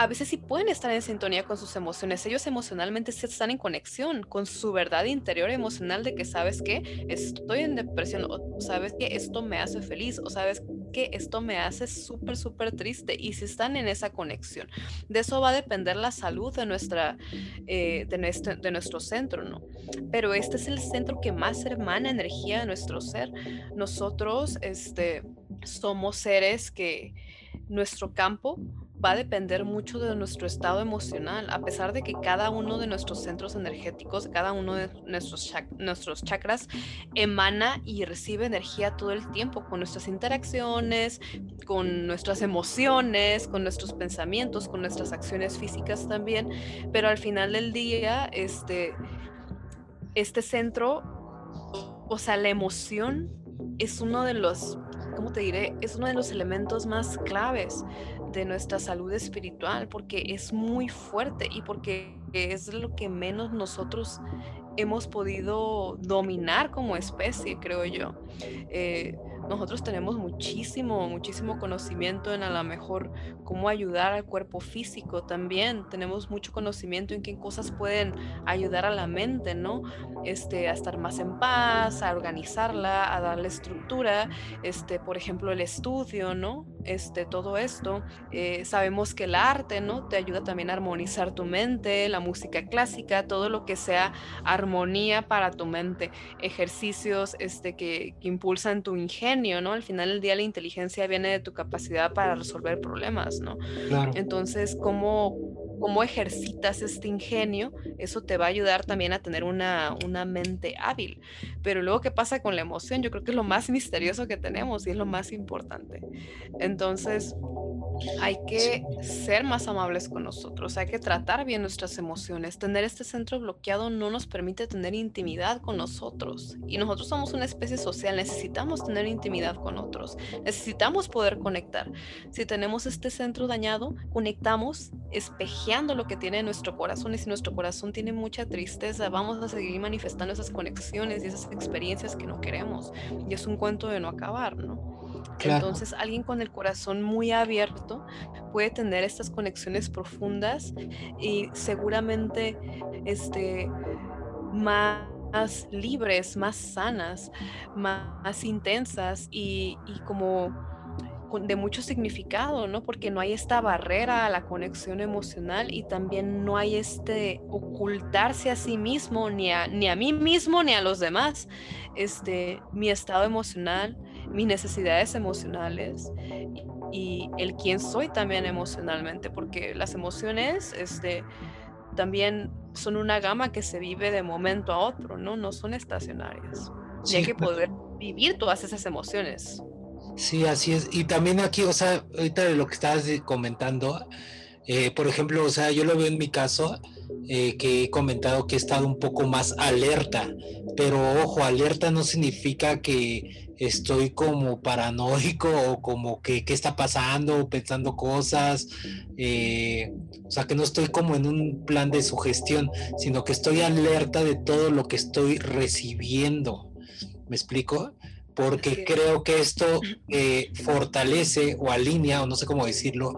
S2: a veces sí pueden estar en sintonía con sus emociones. Ellos emocionalmente sí están en conexión con su verdad interior emocional de que sabes que estoy en depresión o sabes que esto me hace feliz o sabes que esto me hace súper, súper triste y si están en esa conexión. De eso va a depender la salud de, nuestra, eh, de, nuestro, de nuestro centro, ¿no? Pero este es el centro que más hermana energía de nuestro ser. Nosotros este, somos seres que nuestro campo va a depender mucho de nuestro estado emocional, a pesar de que cada uno de nuestros centros energéticos, cada uno de nuestros, nuestros chakras emana y recibe energía todo el tiempo con nuestras interacciones, con nuestras emociones, con nuestros pensamientos, con nuestras acciones físicas también, pero al final del día, este, este centro, o sea, la emoción es uno de los, ¿cómo te diré? Es uno de los elementos más claves de nuestra salud espiritual porque es muy fuerte y porque es lo que menos nosotros hemos podido dominar como especie, creo yo. Eh, nosotros tenemos muchísimo, muchísimo conocimiento en a lo mejor cómo ayudar al cuerpo físico también. Tenemos mucho conocimiento en qué cosas pueden ayudar a la mente, ¿no? Este, a estar más en paz, a organizarla, a darle estructura, este, por ejemplo, el estudio, ¿no? Este, todo esto. Eh, sabemos que el arte, ¿no? Te ayuda también a armonizar tu mente, la música clásica, todo lo que sea armonía para tu mente, ejercicios este, que, que impulsan tu ingenio ¿no? Al final del día la inteligencia viene de tu capacidad para resolver problemas, ¿no? Entonces, ¿cómo, cómo ejercitas este ingenio? Eso te va a ayudar también a tener una, una mente hábil. Pero luego, ¿qué pasa con la emoción? Yo creo que es lo más misterioso que tenemos y es lo más importante. Entonces, hay que ser más amables con nosotros, hay que tratar bien nuestras emociones. Tener este centro bloqueado no nos permite tener intimidad con nosotros. Y nosotros somos una especie social, necesitamos tener intimidad con otros, necesitamos poder conectar. Si tenemos este centro dañado, conectamos espejeando lo que tiene nuestro corazón y si nuestro corazón tiene mucha tristeza, vamos a seguir manifestando esas conexiones y esas experiencias que no queremos. Y es un cuento de no acabar, ¿no? Entonces, alguien con el corazón muy abierto puede tener estas conexiones profundas y seguramente este, más libres, más sanas, más, intensas y, y como de mucho significado, ¿no? Porque no hay esta barrera a la conexión emocional y también no hay este ocultarse a sí mismo, ni a, ni a mí mismo, ni a los demás, este, mi estado emocional, mis necesidades emocionales y, el quién soy también emocionalmente, porque las emociones, este, también son una gama que se vive de momento a otro, ¿no? No son estacionarias. y hay que poder vivir todas esas emociones.
S1: Sí, así es. Y también aquí, o sea, ahorita de lo que estabas comentando, eh, por ejemplo, o sea, yo lo veo en mi caso, eh, que he comentado que he estado un poco más alerta, pero ojo, alerta no significa que estoy como paranoico o como que qué está pasando, pensando cosas, eh, o sea, que no estoy como en un plan de sugestión, sino que estoy alerta de todo lo que estoy recibiendo. ¿Me explico? Porque creo que esto eh, fortalece o alinea, o no sé cómo decirlo,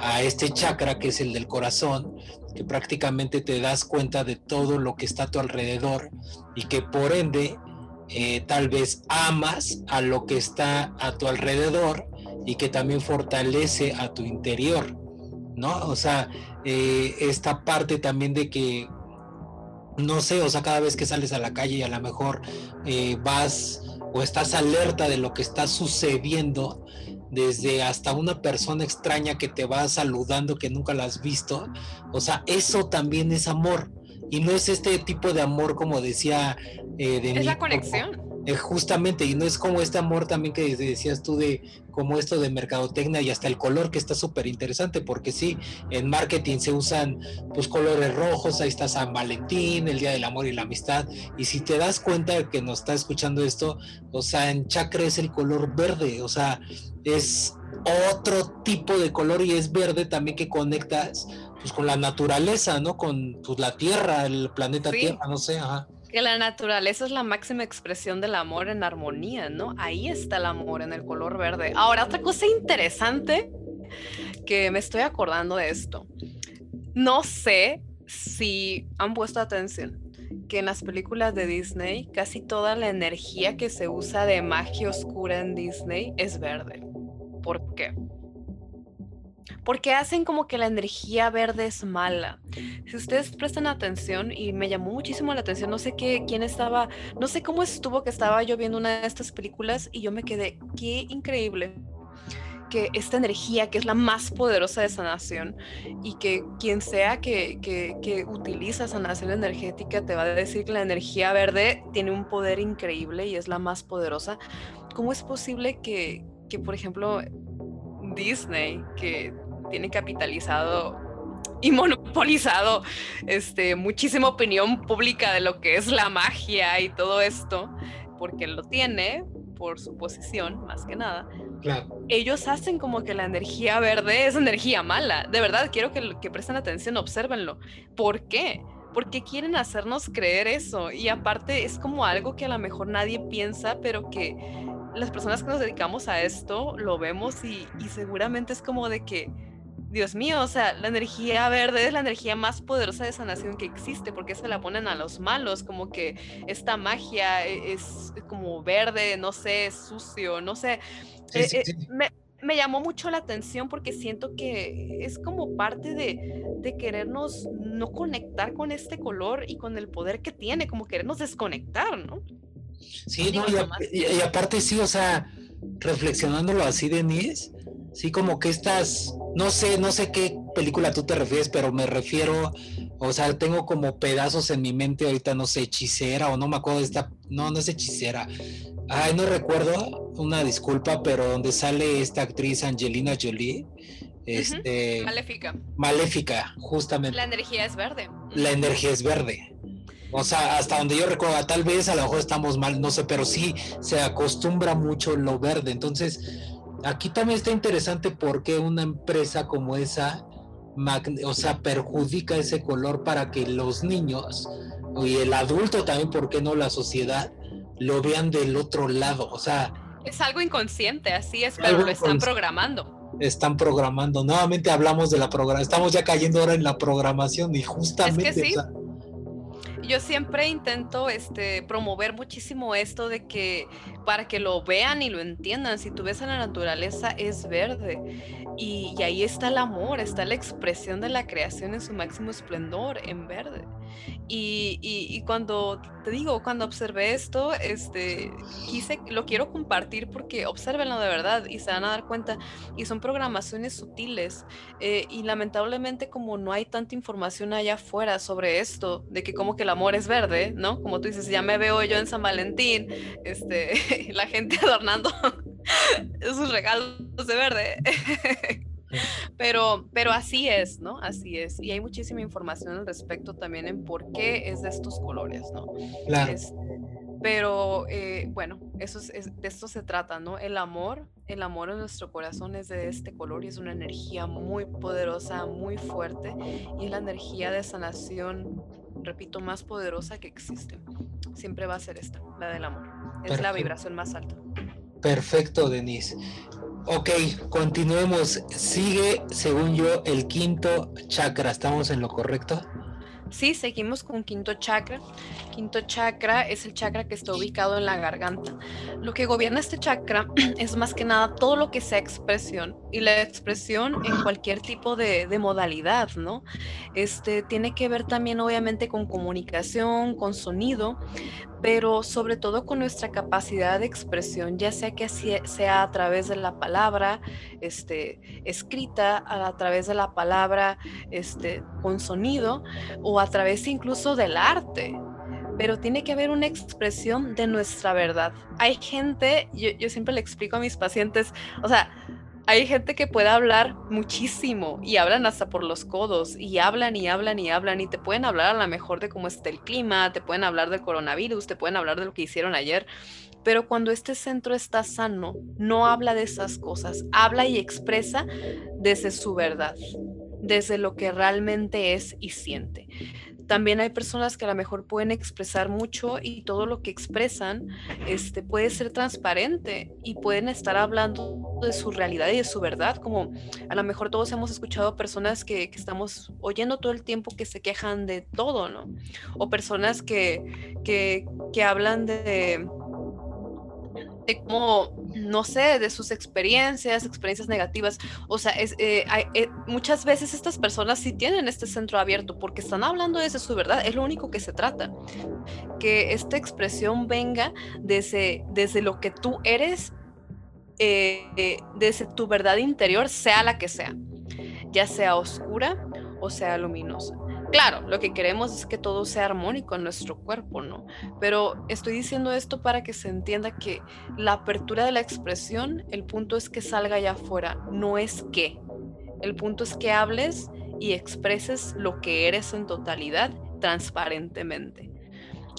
S1: a este chakra que es el del corazón, que prácticamente te das cuenta de todo lo que está a tu alrededor y que por ende eh, tal vez amas a lo que está a tu alrededor y que también fortalece a tu interior, ¿no? O sea, eh, esta parte también de que, no sé, o sea, cada vez que sales a la calle y a lo mejor vas o estás alerta de lo que está sucediendo, desde hasta una persona extraña que te va saludando que nunca la has visto, o sea, eso también es amor. Y no es este tipo de amor como decía
S2: eh, de... Es la conexión.
S1: Eh, justamente, y no es como este amor también que decías tú de como esto de mercadotecnia y hasta el color que está súper interesante, porque sí, en marketing se usan pues colores rojos, ahí está San Valentín, el Día del Amor y la Amistad, y si te das cuenta que nos está escuchando esto, o sea, en chakra es el color verde, o sea, es otro tipo de color y es verde también que conectas pues con la naturaleza, ¿no? Con pues, la Tierra, el planeta Tierra, no sé, ajá
S2: que la naturaleza es la máxima expresión del amor en armonía, ¿no? Ahí está el amor en el color verde. Ahora, otra cosa interesante que me estoy acordando de esto. No sé si han puesto atención que en las películas de Disney casi toda la energía que se usa de magia oscura en Disney es verde. ¿Por qué? Porque hacen como que la energía verde es mala. Si ustedes prestan atención, y me llamó muchísimo la atención, no sé qué, quién estaba, no sé cómo estuvo que estaba yo viendo una de estas películas y yo me quedé, qué increíble que esta energía que es la más poderosa de sanación y que quien sea que, que, que utiliza sanación energética te va a decir que la energía verde tiene un poder increíble y es la más poderosa, ¿cómo es posible que, que por ejemplo, Disney, que tiene capitalizado y monopolizado este, muchísima opinión pública de lo que es la magia y todo esto, porque lo tiene por su posición, más que nada. Ellos hacen como que la energía verde es energía mala. De verdad, quiero que, que presten atención, observenlo. ¿Por qué? Porque quieren hacernos creer eso. Y aparte es como algo que a lo mejor nadie piensa, pero que las personas que nos dedicamos a esto lo vemos y, y seguramente es como de que Dios mío, o sea, la energía verde es la energía más poderosa de sanación que existe, porque se la ponen a los malos, como que esta magia e, es, como verde, no sé, sucio, no sé. Eh, eh, me, llamó mucho la atención porque siento que es como parte de, de, querernos no conectar con este color y con el poder que tiene, como querernos desconectar, ¿no?
S1: Sí, no, y, y, aparte sí, o sea, reflexionándolo así, Denise, sí, como que estas no sé, no sé qué película tú te refieres, pero me refiero, o sea, tengo como pedazos en mi mente ahorita, no sé, hechicera o no me acuerdo de esta, no, no es hechicera. Ay, no recuerdo, una disculpa, pero donde sale esta actriz Angelina Jolie. Este,
S2: Maléfica.
S1: Maléfica, justamente.
S2: La energía es verde.
S1: La energía es verde. O sea, hasta donde yo recuerdo, tal vez a lo mejor estamos mal, no sé, pero sí se acostumbra mucho lo verde. Entonces, aquí también está interesante porque una empresa como esa, o sea, perjudica ese color para que los niños y el adulto también, ¿por qué no la sociedad? Lo vean del otro lado, o sea...
S2: Es algo inconsciente, así es, pero lo están programando.
S1: Están programando. Nuevamente hablamos de la programación, estamos ya cayendo ahora en la programación y justamente
S2: yo siempre intento este, promover muchísimo esto de que para que lo vean y lo entiendan, si tú ves a la naturaleza es verde y, y ahí está el amor, está la expresión de la creación en su máximo esplendor en verde. Y, cuando te digo, cuando observé esto, este, quise, lo quiero compartir porque observenlo de verdad y se van a dar cuenta. Y son programaciones sutiles. Eh, y lamentablemente, como no hay tanta información allá afuera sobre esto, de que como que el amor es verde, ¿no? Como tú dices, ya me veo yo en San Valentín, este, la gente adornando sus regalos de verde. Pero, pero así es, ¿no? Así es. Y hay muchísima información al respecto también en por qué es de estos colores, ¿no?
S1: Claro.
S2: pero eh, bueno, eso es, de esto se trata, ¿no? El amor, el amor en nuestro corazón es de este color y es una energía muy poderosa, muy fuerte y es la energía de sanación, repito, más poderosa que existe. Siempre va a ser esta, la del amor. Es la vibración más alta.
S1: Perfecto, Denise. Ok, continuemos. Sigue, según yo, el quinto chakra. ¿Estamos en lo correcto?
S2: Sí, seguimos con quinto chakra. Quinto chakra es el chakra que está ubicado en la garganta. Lo que gobierna este chakra es más que nada todo lo que sea expresión y la expresión en cualquier tipo de, modalidad, ¿no? Este tiene que ver también obviamente con comunicación, con sonido, pero sobre todo con nuestra capacidad de expresión, ya sea que sea a través de la palabra este, escrita, a, través de la palabra este, con sonido o a través incluso del arte. Pero tiene que haber una expresión de nuestra verdad. Hay gente, yo, siempre le explico a mis pacientes, o sea, hay gente que puede hablar muchísimo y hablan hasta por los codos y hablan y hablan y hablan y te pueden hablar a lo mejor de cómo está el clima, te pueden hablar del coronavirus, te pueden hablar de lo que hicieron ayer, pero cuando este centro está sano, no habla de esas cosas, habla y expresa desde su verdad, desde lo que realmente es y siente. También hay personas que a lo mejor pueden expresar mucho y todo lo que expresan este, puede ser transparente y pueden estar hablando de su realidad y de su verdad, como a lo mejor todos hemos escuchado personas que, que estamos oyendo todo el tiempo que se quejan de todo, ¿no? O personas que, que, que hablan de de cómo, no sé, de sus experiencias, experiencias negativas. O sea, es, eh, eh, muchas veces estas personas sí tienen este centro abierto porque están hablando desde su verdad, es lo único que se trata. Que esta expresión venga desde, desde lo que tú eres eh, desde tu verdad interior, sea la que sea, ya sea oscura o sea luminosa. Claro, lo que queremos es que todo sea armónico en nuestro cuerpo, ¿no? Pero estoy diciendo esto para que se entienda que la apertura de la expresión, el punto es que salga allá afuera, no es que. El punto es que hables y expreses lo que eres en totalidad transparentemente.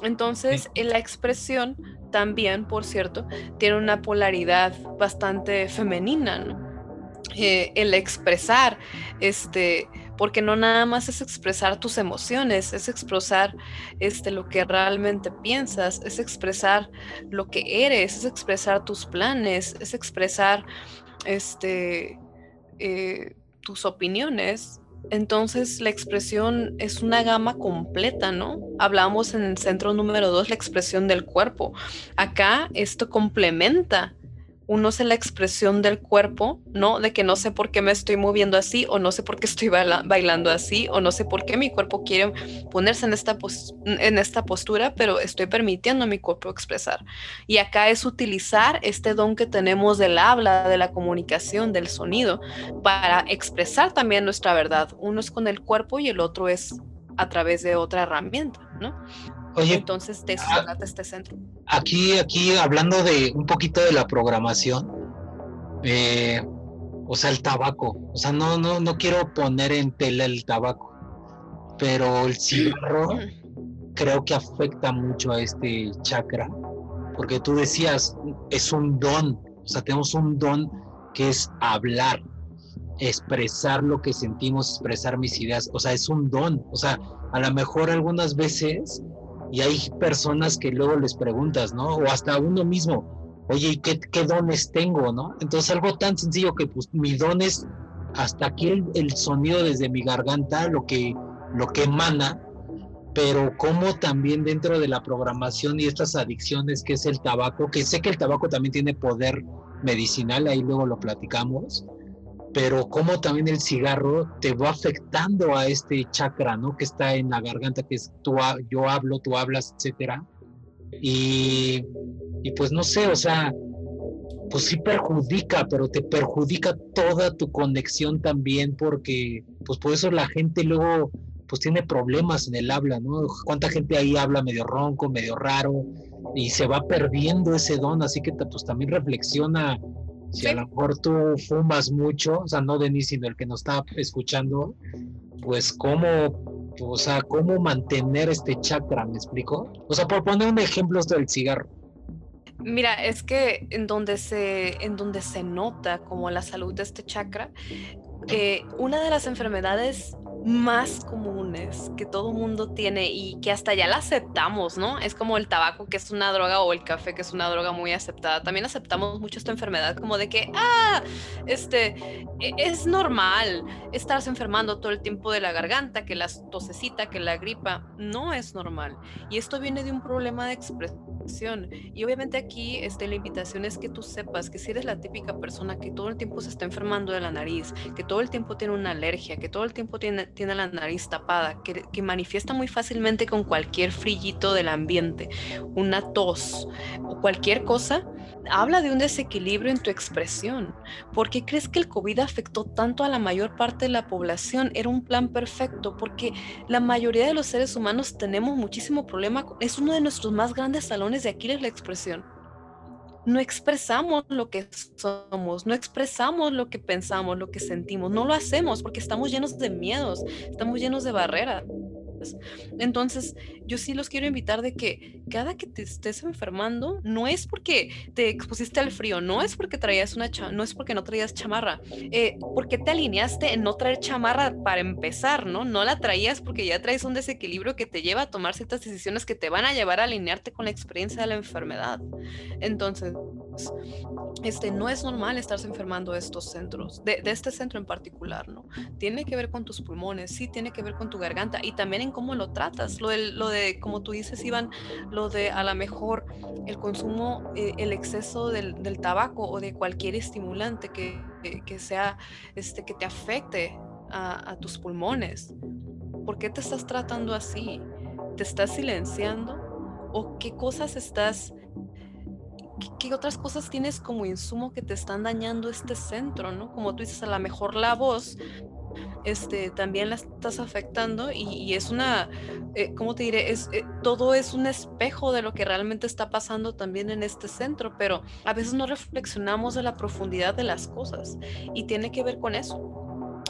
S2: Entonces, en la expresión también, por cierto, tiene una polaridad bastante femenina, ¿no? Eh, el expresar, este, porque no nada más es expresar tus emociones, es expresar este, lo que realmente piensas, es expresar lo que eres, es expresar tus planes, es expresar este, eh, tus opiniones. Entonces la expresión es una gama completa, ¿no? Hablamos en el centro número dos, la expresión del cuerpo. Acá esto complementa uno es la expresión del cuerpo, ¿no? De que no sé por qué me estoy moviendo así o no sé por qué estoy bailando así o no sé por qué mi cuerpo quiere ponerse en esta, en esta postura, pero estoy permitiendo a mi cuerpo expresar. Y acá es utilizar este don que tenemos del habla, de la comunicación, del sonido, para expresar también nuestra verdad. Uno es con el cuerpo y el otro es a través de otra herramienta, ¿no?
S1: Oye,
S2: Entonces, de eso
S1: ah,
S2: este centro.
S1: Aquí, aquí, hablando de un poquito de la programación, eh, o sea, el tabaco, o sea, no, no, no quiero poner en tela el tabaco, pero el cigarro creo que afecta mucho a este chakra, porque tú decías, es un don, o sea, tenemos un don que es hablar, expresar lo que sentimos, expresar mis ideas, o sea, es un don, o sea, a lo mejor algunas veces y hay personas que luego les preguntas, ¿no? O hasta uno mismo, oye, ¿qué, qué dones tengo, no? Entonces algo tan sencillo que pues mi don es hasta aquí el, sonido desde mi garganta, lo que, lo que emana, pero como también dentro de la programación y estas adicciones que es el tabaco, que sé que el tabaco también tiene poder medicinal, ahí luego lo platicamos, pero como también el cigarro te va afectando a este chakra, ¿no? Que está en la garganta, que es tú, yo hablo, tú hablas, etcétera. Y, y pues no sé, o sea, pues sí perjudica, pero te perjudica toda tu conexión también, porque pues por eso la gente luego pues tiene problemas en el habla, ¿no? Cuánta gente ahí habla medio ronco, medio raro, y se va perdiendo ese don, así que pues también reflexiona si a lo mejor tú fumas mucho, o sea, no Denis, sino el que nos está escuchando, pues cómo, o sea, cómo mantener este chakra, ¿me explico? O sea, por poner un ejemplo esto del cigarro.
S2: Mira, es que en donde se, en donde se nota como la salud de este chakra, eh, una de las enfermedades más comunes que todo mundo tiene y que hasta ya la aceptamos, ¿no? Es como el tabaco que es una droga o el café que es una droga muy aceptada. También aceptamos mucho esta enfermedad como de que, ah, este, e, es normal estarse enfermando todo el tiempo de la garganta, que la tosecita, que la gripa. No es normal. Y esto viene de un problema de expresión. Y obviamente aquí este, la invitación es que tú sepas que si eres la típica persona que todo el tiempo se está enfermando de la nariz, que todo el tiempo tiene una alergia, que todo el tiempo tiene tiene la nariz tapada, que, manifiesta muy fácilmente con cualquier frillito del ambiente, una tos o cualquier cosa, habla de un desequilibrio en tu expresión. ¿Por qué crees que el COVID afectó tanto a la mayor parte de la población? Era un plan perfecto, porque la mayoría de los seres humanos tenemos muchísimo problema. Es uno de nuestros más grandes salones de Aquiles la expresión no expresamos lo que somos, no expresamos lo que pensamos, lo que sentimos, no lo hacemos porque estamos llenos de miedos, estamos llenos de barreras. Entonces, yo sí los quiero invitar de que cada que te estés enfermando, no es porque te expusiste al frío, no es porque traías una no es porque no traías chamarra, eh, porque te alineaste en no traer chamarra para empezar, ¿no? No la traías porque ya traes un desequilibrio que te lleva a tomar ciertas decisiones que te van a llevar a alinearte con la experiencia de la enfermedad. Entonces, este, no es normal estarse enfermando de estos centros, de, este centro en particular, ¿no? Tiene que ver con tus pulmones, sí, tiene que ver con tu garganta y también en cómo lo tratas. Lo de, lo de como tú dices, Iván, lo de a lo mejor el consumo, eh, el exceso del, del, tabaco o de cualquier estimulante que, que, sea, este, que te afecte a, a tus pulmones. ¿Por qué te estás tratando así? ¿Te estás silenciando? ¿O qué cosas estás... ¿Qué, otras cosas tienes como insumo que te están dañando este centro, ¿no? Como tú dices, a lo mejor la voz este, también la estás afectando y, es una, eh, ¿cómo te diré? Es, eh, todo es un espejo de lo que realmente está pasando también en este centro, pero a veces no reflexionamos de la profundidad de las cosas y tiene que ver con eso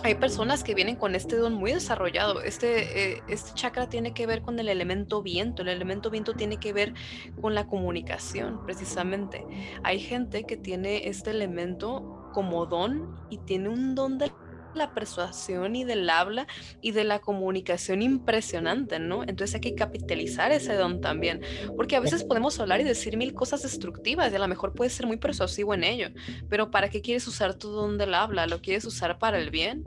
S2: hay personas que vienen con este don muy desarrollado. Este, eh, este chakra tiene que ver con el elemento viento. El elemento viento tiene que ver con la comunicación, precisamente. Hay gente que tiene este elemento como don y tiene un don de la persuasión y del habla y de la comunicación impresionante, ¿no? Entonces hay que capitalizar ese don también, porque a veces podemos hablar y decir mil cosas destructivas y a lo mejor puedes ser muy persuasivo en ello, pero ¿para qué quieres usar tu don del habla? ¿Lo quieres usar para el bien?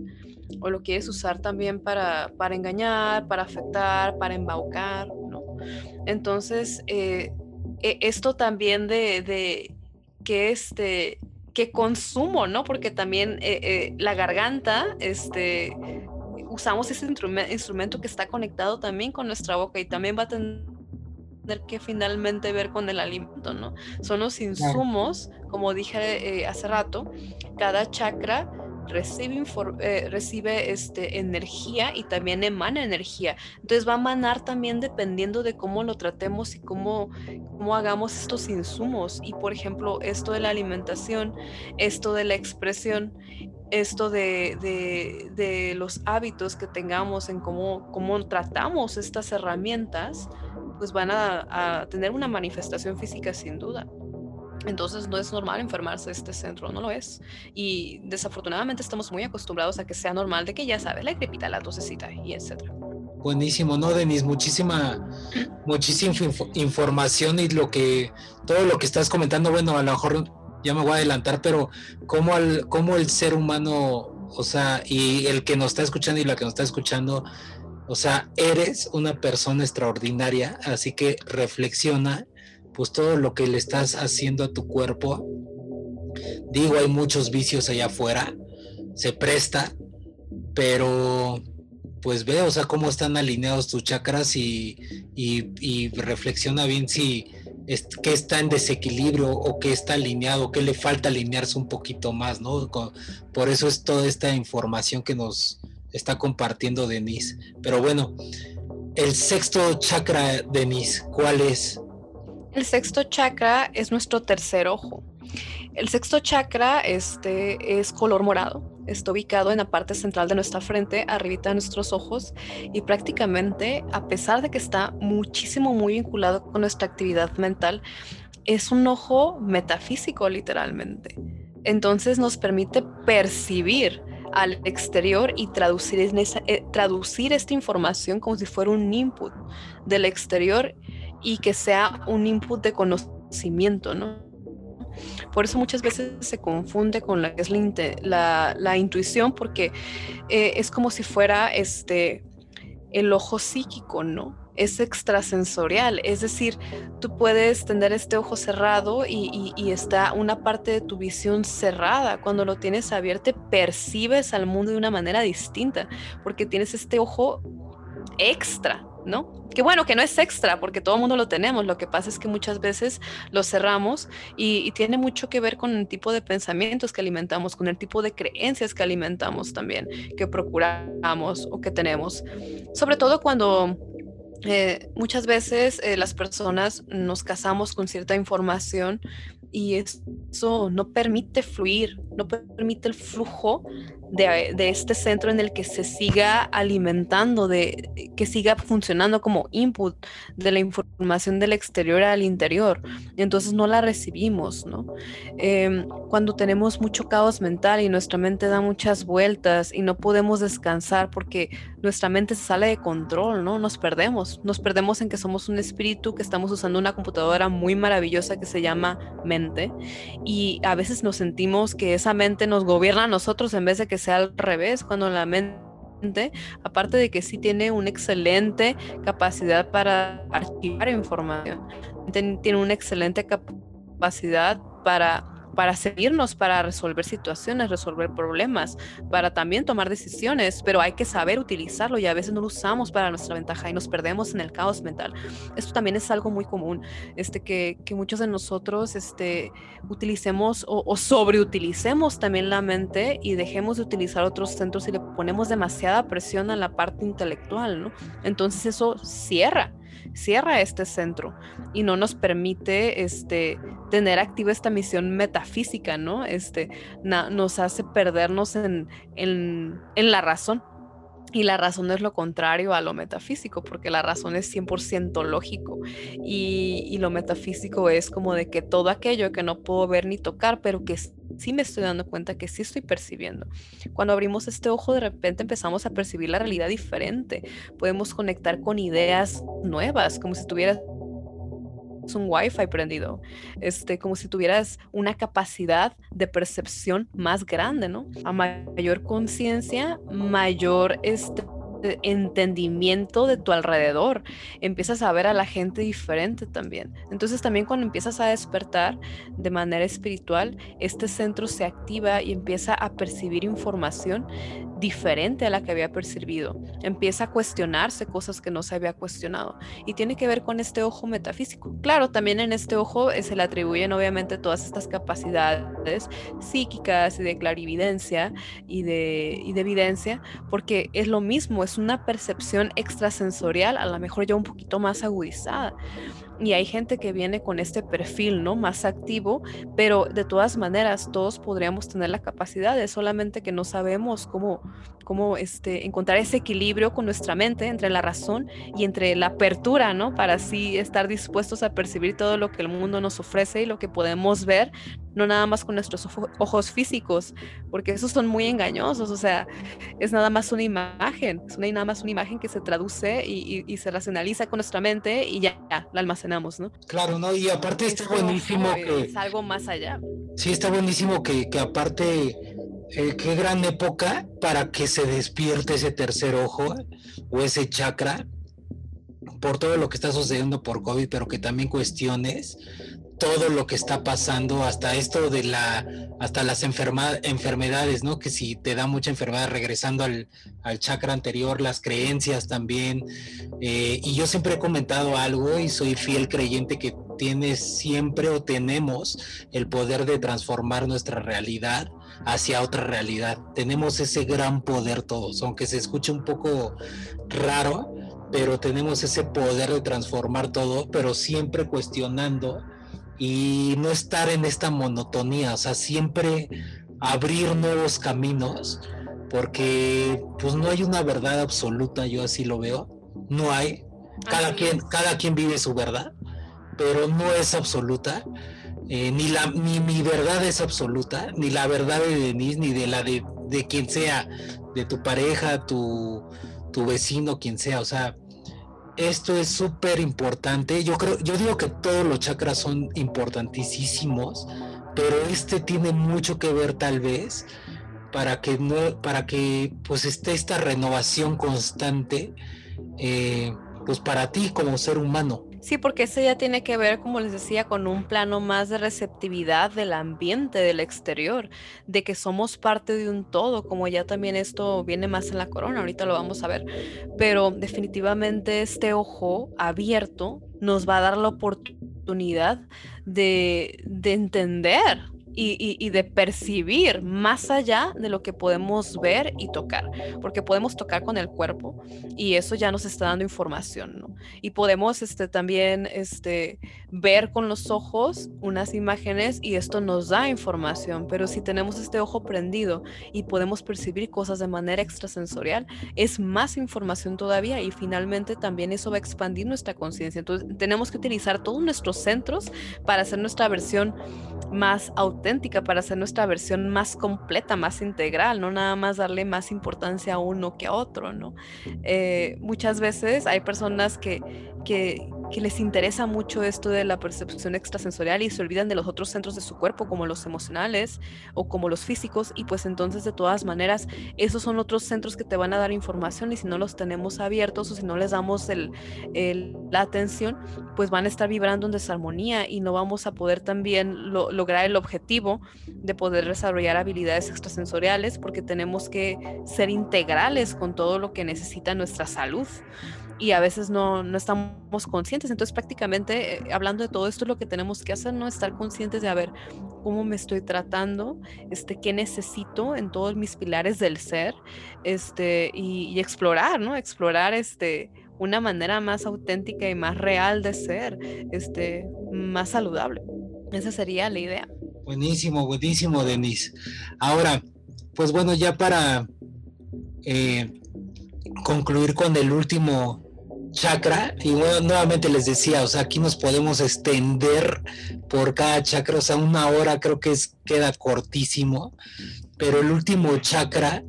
S2: ¿O lo quieres usar también para, para engañar, para afectar, para embaucar? ¿no? Entonces, eh, e, esto también de, de que este que consumo, ¿no? Porque también eh, eh, la garganta, este, usamos ese instrumento que está conectado también con nuestra boca y también va a tener que finalmente ver con el alimento, ¿no? Son los insumos, como dije eh, hace rato, cada chakra recibe, eh, recibe este, energía y también emana energía. Entonces va a emanar también dependiendo de cómo lo tratemos y cómo, cómo hagamos estos insumos. Y por ejemplo, esto de la alimentación, esto de la expresión, esto de, de, los hábitos que tengamos en cómo, cómo tratamos estas herramientas, pues van a, a tener una manifestación física sin duda. Entonces no es normal enfermarse este centro, no lo es. Y desafortunadamente estamos muy acostumbrados a que sea normal de que ya sabes, la gripita, la tosecita y etcétera.
S1: Buenísimo, ¿no, Denis? Muchísima, muchísima información y lo que, todo lo que estás comentando, bueno, a lo mejor ya me voy a adelantar, pero cómo, al, cómo el ser humano, o sea, y el que nos está escuchando y la que nos está escuchando, o sea, eres una persona extraordinaria, así que reflexiona pues todo lo que le estás haciendo a tu cuerpo. Digo, hay muchos vicios allá afuera, se presta, pero pues ve, o sea, cómo están alineados tus chakras y, reflexiona bien si es, qué está en desequilibrio o qué está alineado, qué le falta alinearse un poquito más, ¿no? Por eso es toda esta información que nos está compartiendo Denise. Pero bueno, el sexto chakra, Denise, ¿cuál es?
S2: El sexto chakra es nuestro tercer ojo. El sexto chakra este, es color morado. Está ubicado en la parte central de nuestra frente, arribita de nuestros ojos, y prácticamente, a pesar de que está muchísimo, muy vinculado con nuestra actividad mental, es un ojo metafísico, literalmente. Entonces nos permite percibir al exterior y traducir, eh, traducir esta información como si fuera un input del exterior y que sea un input de conocimiento, ¿no? Por eso muchas veces se confunde con la, es la, la, intuición, porque eh, es como si fuera este, el ojo psíquico, ¿no? Es extrasensorial, es decir, tú puedes tener este ojo cerrado y, y, está una parte de tu visión cerrada. Cuando lo tienes abierto, percibes al mundo de una manera distinta, porque tienes este ojo extra, Que bueno, que no es extra, porque todo el mundo lo tenemos. Lo que pasa es que muchas veces lo cerramos y, tiene mucho que ver con el tipo de pensamientos que alimentamos, con el tipo de creencias que alimentamos también, que procuramos o que tenemos. Sobre todo cuando eh, muchas veces eh, las personas nos casamos con cierta información y eso no permite fluir, no permite el flujo de, este centro en el que se siga alimentando, de, que siga funcionando como input de la información del exterior al interior. Entonces no la recibimos, ¿no? Em, cuando tenemos mucho caos mental y nuestra mente da muchas vueltas y no podemos descansar porque nuestra mente se sale de control, ¿no? Nos perdemos, nos perdemos en que somos un espíritu, que estamos usando una computadora muy maravillosa que se llama mente y a veces nos sentimos que esa mente nos gobierna a nosotros en vez de que sea al revés, cuando la mente, aparte de que sí tiene una excelente capacidad para archivar información, tiene una excelente capacidad para para seguirnos, para resolver situaciones, resolver problemas, para también tomar decisiones, pero hay que saber utilizarlo y a veces no lo usamos para nuestra ventaja y nos perdemos en el caos mental. Esto también es algo muy común, este, que, muchos de nosotros este, utilicemos o, o sobreutilicemos también la mente y dejemos de utilizar otros centros y le ponemos demasiada presión a la parte intelectual, ¿no? Entonces eso cierra cierra este centro y no nos permite este, tener activa esta misión metafísica, ¿no? Este, nos hace perdernos en, en, en la razón. Y la razón es lo contrario a lo metafísico, porque la razón es 100% lógico y, y, lo metafísico es como de que todo aquello que no puedo ver ni tocar, pero que sí me estoy dando cuenta que sí estoy percibiendo. Cuando abrimos este ojo, de repente empezamos a percibir la realidad diferente. Podemos conectar con ideas nuevas, como si tuvieras un wifi prendido, este, como si tuvieras una capacidad de percepción más grande, ¿no? A mayor conciencia, mayor este, entendimiento de tu alrededor, empiezas a ver a la gente diferente también. Entonces también cuando empiezas a despertar de manera espiritual, este centro se activa y empieza a percibir información diferente a la que había percibido. Empieza a cuestionarse cosas que no se había cuestionado y tiene que ver con este ojo metafísico. Claro, también en este ojo se le atribuyen obviamente todas estas capacidades psíquicas y de clarividencia y de, y de evidencia, porque es lo mismo, es una percepción extrasensorial, a lo mejor ya un poquito más agudizada. Y hay gente que viene con este perfil, ¿no? Más activo, pero de todas maneras todos podríamos tener la capacidad, de solamente que no sabemos cómo, cómo este, encontrar ese equilibrio con nuestra mente entre la razón y entre la apertura, ¿no? Para así estar dispuestos a percibir todo lo que el mundo nos ofrece y lo que podemos ver, no nada más con nuestros ojos físicos, porque esos son muy engañosos, o sea, es nada más una imagen, es una, nada más una imagen que se traduce y, se racionaliza con nuestra mente y ya, la almacenamos, ¿no?
S1: Claro, ¿no? Y aparte está buenísimo que...
S2: Es algo más allá.
S1: Sí, está buenísimo que, que aparte... Qué gran época para que se despierte ese tercer ojo o ese chakra por todo lo que está sucediendo por COVID, pero que también cuestiones todo lo que está pasando, hasta esto de la, hasta las enfermedades, ¿no? Que si te da mucha enfermedad, regresando al, chakra anterior, las creencias también. Eh, y yo siempre he comentado algo y soy fiel creyente que tienes siempre o tenemos el poder de transformar nuestra realidad hacia otra realidad. Tenemos ese gran poder todos, aunque se escuche un poco raro, pero tenemos ese poder de transformar todo, pero siempre cuestionando y no estar en esta monotonía, o sea, siempre abrir nuevos caminos, porque pues no hay una verdad absoluta, yo así lo veo, no hay, cada quien, cada quien vive su verdad, pero no es absoluta, eh, ni, la, ni mi verdad es absoluta, ni la verdad de Denise, ni de la de, de quien sea, de tu pareja, tu, tu vecino, quien sea, o sea, esto es súper importante. Yo creo, yo digo que todos los chakras son importantísimos, pero este tiene mucho que ver tal vez para que no, para que pues esté esta renovación constante, eh, pues para ti como ser humano.
S2: Sí, porque eso ya tiene que ver, como les decía, con un plano más de receptividad del ambiente, del exterior, de que somos parte de un todo, como ya también esto viene más en la corona, ahorita lo vamos a ver, pero definitivamente este ojo abierto nos va a dar la oportunidad de, de entender y, de percibir más allá de lo que podemos ver y tocar, porque podemos tocar con el cuerpo y eso ya nos está dando información, ¿no? Y podemos este, también este, ver con los ojos unas imágenes y esto nos da información, pero si tenemos este ojo prendido y podemos percibir cosas de manera extrasensorial, es más información todavía y finalmente también eso va a expandir nuestra conciencia. Entonces tenemos que utilizar todos nuestros centros para hacer nuestra versión más auténtica para hacer nuestra versión más completa, más integral, no nada más darle más importancia a uno que a otro, ¿no? Eh, muchas veces hay personas que, que, les interesa mucho esto de la percepción extrasensorial y se olvidan de los otros centros de su cuerpo, como los emocionales o como los físicos, y pues entonces de todas maneras esos son otros centros que te van a dar información y si no los tenemos abiertos o si no les damos el, la atención, pues van a estar vibrando en desarmonía y no vamos a poder también lograr el objetivo de poder desarrollar habilidades extrasensoriales porque tenemos que ser integrales con todo lo que necesita nuestra salud y a veces no, no estamos conscientes. Entonces prácticamente eh, hablando de todo esto lo que tenemos que hacer, ¿no? Estar conscientes de a ver cómo me estoy tratando, este, qué necesito en todos mis pilares del ser, este, y, explorar, ¿no? Explorar este, una manera más auténtica y más real de ser, este, más saludable. Esa sería la idea.
S1: Buenísimo, buenísimo, Denise. Ahora, pues bueno, ya para eh, concluir con el último chakra, y bueno, nuevamente les decía, o sea, aquí nos podemos extender por cada chakra, o sea, una hora creo que es, queda cortísimo, pero el último chakra,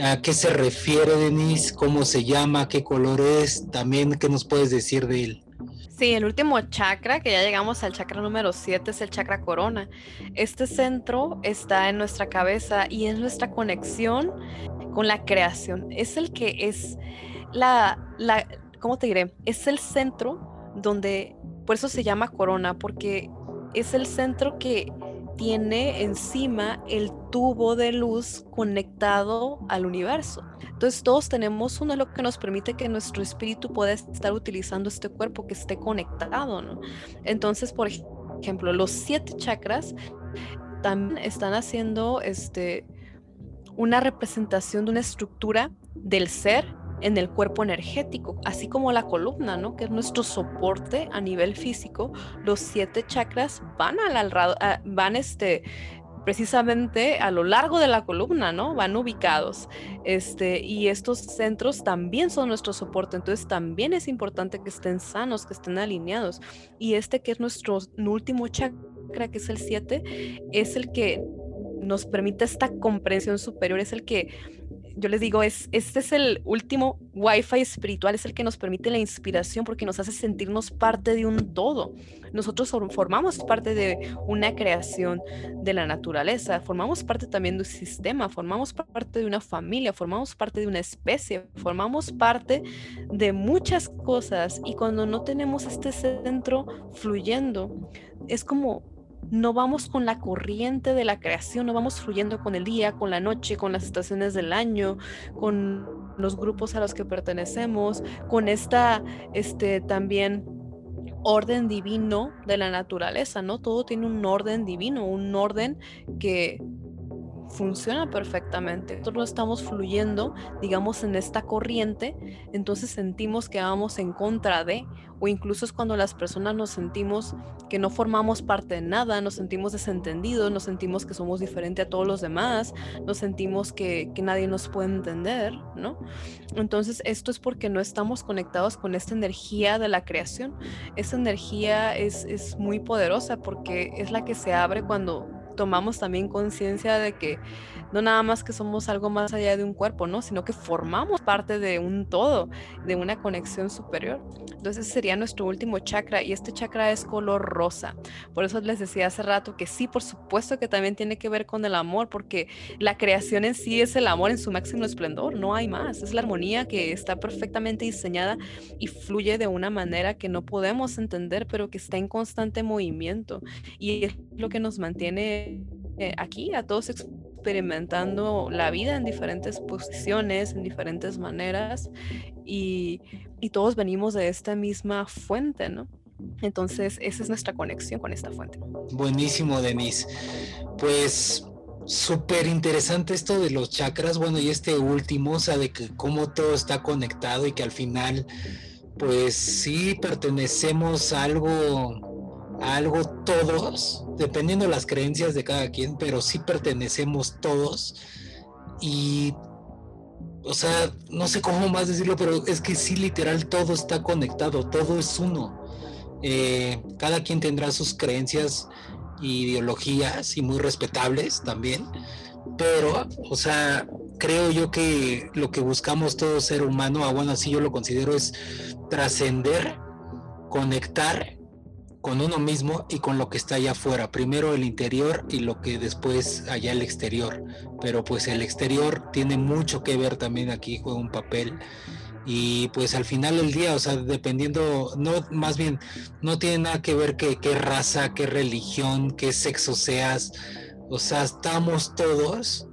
S1: ¿a qué se refiere, Denise? ¿Cómo se llama? ¿Qué color es? También, ¿qué nos puedes decir de él?
S2: Sí, el último chakra, que ya llegamos al chakra número 7, es el chakra corona. Este centro está en nuestra cabeza y es nuestra conexión con la creación. Es el que es la, la, ¿cómo te diré? Es el centro donde, por eso se llama corona, porque es el centro que tiene encima el tubo de luz conectado al universo. Entonces todos tenemos uno lo que nos permite que nuestro espíritu pueda estar utilizando este cuerpo que esté conectado, ¿no? Entonces, por ejemplo, los siete chakras también están haciendo este, una representación de una estructura del ser en el cuerpo energético, así como la columna, ¿no? Que es nuestro soporte a nivel físico. Los siete chakras van al, van este precisamente a lo largo de la columna, ¿no? Van ubicados. Este, y estos centros también son nuestro soporte, entonces también es importante que estén sanos, que estén alineados. Y este que es nuestro último chakra, que es el 7, es el que nos permite esta comprensión superior, es el que yo les digo, es, este es el último wifi espiritual, es el que nos permite la inspiración porque nos hace sentirnos parte de un todo. Nosotros formamos parte de una creación de la naturaleza, formamos parte también de un sistema, formamos parte de una familia, formamos parte de una especie, formamos parte de muchas cosas y cuando no tenemos este centro fluyendo, es como no vamos con la corriente de la creación, no vamos fluyendo con el día, con la noche, con las estaciones del año, con los grupos a los que pertenecemos, con esta, este, también orden divino de la naturaleza, ¿no? Todo tiene un orden divino, un orden que funciona perfectamente. Nosotros no estamos fluyendo, digamos, en esta corriente, entonces sentimos que vamos en contra de, o incluso es cuando las personas nos sentimos que no formamos parte de nada, nos sentimos desentendidos, nos sentimos que somos diferentes a todos los demás, nos sentimos que, que nadie nos puede entender, ¿no? Entonces esto es porque no estamos conectados con esta energía de la creación. Esta energía es, es muy poderosa porque es la que se abre cuando tomamos también conciencia de que no nada más que somos algo más allá de un cuerpo, ¿no? Sino que formamos parte de un todo, de una conexión superior. Entonces sería nuestro último chakra y este chakra es color rosa. Por eso les decía hace rato que sí, por supuesto que también tiene que ver con el amor, porque la creación en sí es el amor en su máximo esplendor, no hay más. Es la armonía que está perfectamente diseñada y fluye de una manera que no podemos entender, pero que está en constante movimiento y es lo que nos mantiene eh, aquí a todos experimentando la vida en diferentes posiciones, en diferentes maneras y, y todos venimos de esta misma fuente, ¿no? Entonces, esa es nuestra conexión con esta fuente.
S1: Buenísimo, Denise. Pues súper interesante esto de los chakras, bueno, y este último, o sea, de que cómo todo está conectado y que al final, pues sí pertenecemos a algo algo todos, dependiendo de las creencias de cada quien, pero sí pertenecemos todos. Y, o sea, no sé cómo más decirlo, pero es que sí, literal, todo está conectado, todo es uno. Eh, cada quien tendrá sus creencias ideologías y muy respetables también, pero, o sea, creo yo que lo que buscamos todo ser humano, ah, bueno, así yo lo considero, es trascender conectar con uno mismo y con lo que está allá afuera. Primero el interior y lo que después allá el exterior. Pero pues el exterior tiene mucho que ver también aquí, juega un papel. Y pues al final del día, o sea, dependiendo, no, más bien, no tiene nada que ver que, qué raza, qué religión, qué sexo seas. O sea, estamos todos,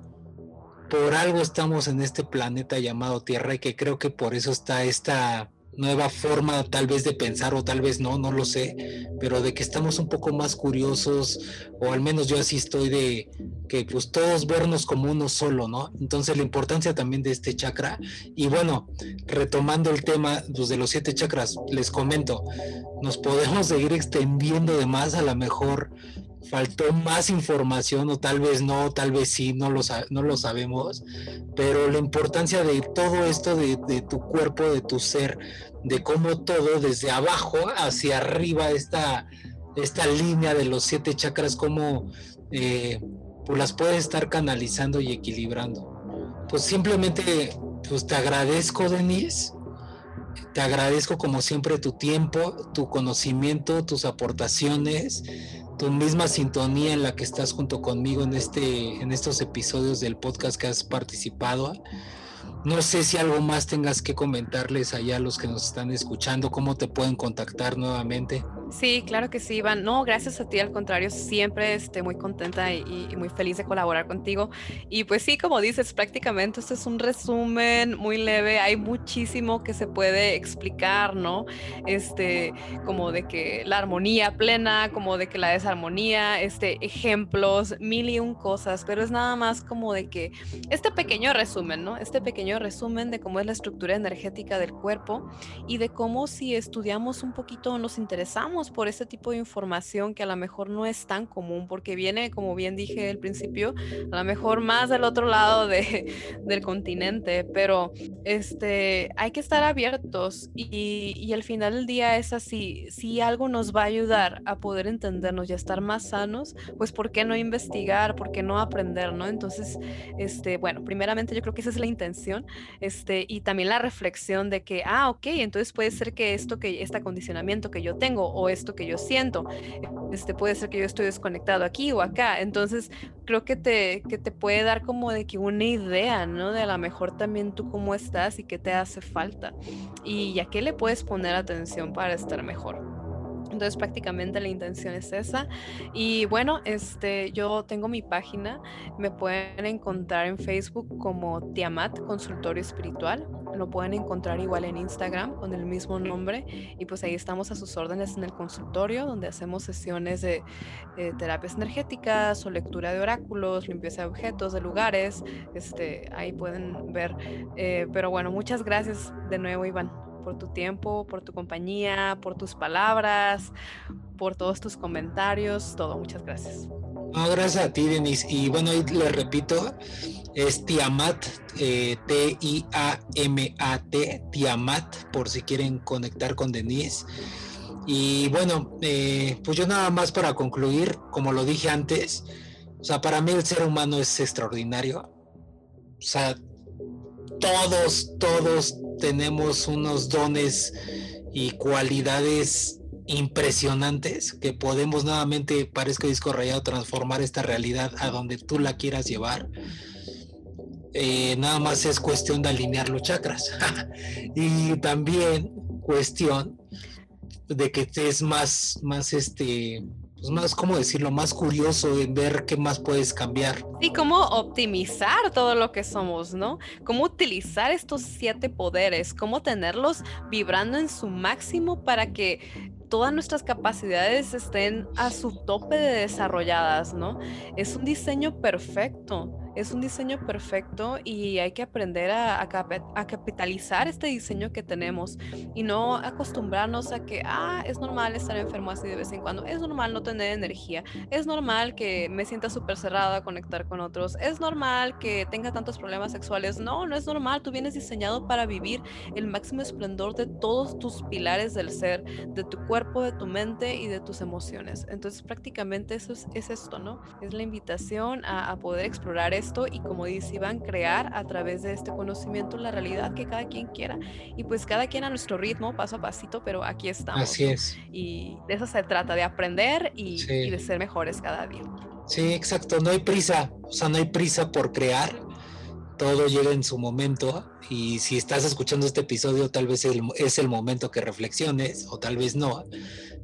S1: por algo estamos en este planeta llamado Tierra y que creo que por eso está esta nueva forma tal vez de pensar o tal vez no, no lo sé, pero de que estamos un poco más curiosos o al menos yo así estoy de que pues todos vernos como uno solo, ¿no? Entonces la importancia también de este chakra y bueno, retomando el tema pues, de los siete chakras, les comento, nos podemos seguir extendiendo de más a lo mejor faltó más información o tal vez no, tal vez sí, no lo, no lo sabemos, pero la importancia de todo esto de, de, tu cuerpo, de tu ser, de cómo todo desde abajo hacia arriba, esta, esta línea de los siete chakras, cómo eh, pues las puedes estar canalizando y equilibrando. Pues simplemente pues te agradezco, Denise. Te agradezco como siempre tu tiempo, tu conocimiento, tus aportaciones tu misma sintonía en la que estás junto conmigo en este en estos episodios del podcast que has participado. No sé si algo más tengas que comentarles allá a los que nos están escuchando, cómo te pueden contactar nuevamente.
S2: Sí, claro que sí, Iván. No, gracias a ti, al contrario, siempre estoy muy contenta y, muy feliz de colaborar contigo. Y pues sí, como dices, prácticamente esto es un resumen muy leve. Hay muchísimo que se puede explicar, ¿no? Este, como de que la armonía plena, como de que la desarmonía, este, ejemplos, mil y un cosas, pero es nada más como de que este pequeño resumen, ¿no? Este pequeño resumen de cómo es la estructura energética del cuerpo y de cómo si estudiamos un poquito nos interesamos por este tipo de información que a lo mejor no es tan común porque viene, como bien dije al principio, a lo mejor más del otro lado de, del continente, pero este, hay que estar abiertos y, y, al final del día es así, si algo nos va a ayudar a poder entendernos y a estar más sanos, pues ¿por qué no investigar? ¿Por qué no aprender? ¿no? Entonces, este, bueno, primeramente yo creo que esa es la intención este, y también la reflexión de que, ah, ok, entonces puede ser que esto, que este acondicionamiento que yo tengo o esto que yo siento. Este, puede ser que yo estoy desconectado aquí o acá. Entonces, creo que te, que te puede dar como de que una idea, ¿no? De a lo mejor también tú cómo estás y qué te hace falta. Y a qué le puedes poner atención para estar mejor. Entonces prácticamente la intención es esa. Y bueno, este, yo tengo mi página, me pueden encontrar en Facebook como Tiamat Consultorio Espiritual, lo pueden encontrar igual en Instagram con el mismo nombre y pues ahí estamos a sus órdenes en el consultorio donde hacemos sesiones de terapias energéticas o lectura de oráculos, limpieza de objetos, de lugares, este, ahí pueden ver. Eh, pero bueno, muchas gracias de nuevo Iván por tu tiempo, por tu compañía, por tus palabras, por todos tus comentarios, todo. Muchas gracias.
S1: gracias a ti, Denise. Y bueno, ahí le repito, es Tiamat, eh, T-I-A-M-A-T, Tiamat, por si quieren conectar con Denise. Y bueno, eh, pues yo nada más para concluir, como lo dije antes, o sea, para mí el ser humano es extraordinario. O sea, todos, todos tenemos unos dones y cualidades impresionantes que podemos nuevamente, parezco disco rayado, transformar esta realidad a donde tú la quieras llevar. Eh, nada más es cuestión de alinear los chakras. y también cuestión de que es más, más este, pues más, ¿cómo decirlo? Más curioso en ver qué más puedes cambiar.
S2: Y cómo optimizar todo lo que somos, ¿no? Cómo utilizar estos siete poderes, cómo tenerlos vibrando en su máximo para que todas nuestras capacidades estén a su tope de desarrolladas, ¿no? Es un diseño perfecto es un diseño perfecto y hay que aprender a, capitalizar este diseño que tenemos y no acostumbrarnos a que, ah, es normal estar enfermo así de vez en cuando, es normal no tener energía, es normal que me sienta súper cerrada a conectar con otros, es normal que tenga tantos problemas sexuales. No, no es normal, tú vienes diseñado para vivir el máximo esplendor de todos tus pilares del ser, de tu cuerpo, de tu mente y de tus emociones. Entonces prácticamente eso es, esto, ¿no? Es la invitación a, a poder explorar esto y como dice Iván, crear a través de este conocimiento la realidad que cada quien quiera. Y pues cada quien a nuestro ritmo, paso a pasito, pero aquí estamos.
S1: Así es.
S2: Y de eso se trata, de aprender y, y de ser mejores cada día.
S1: Sí, exacto, no hay prisa, o sea, no hay prisa por crear, todo llega en su momento y si estás escuchando este episodio tal vez es el momento que reflexiones o tal vez no,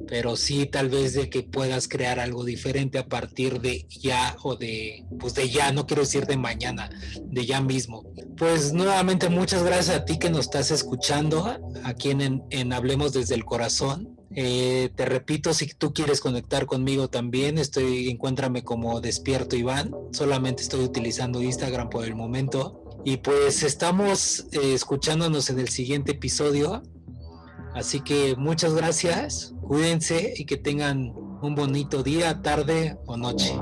S1: pero sí tal vez de que puedas crear algo diferente a partir de ya o de pues de ya, no quiero decir de mañana, de ya mismo. Pues nuevamente muchas gracias a ti que nos estás escuchando aquí en, en Hablemos desde el Corazón. Eh, te repito, si tú quieres conectar conmigo también, estoy, encuéntrame como Despierto Iván. Solamente estoy utilizando Instagram por el momento. Y pues estamos eh, escuchándonos en el siguiente episodio. Así que muchas gracias, cuídense y que tengan un bonito día, tarde o noche.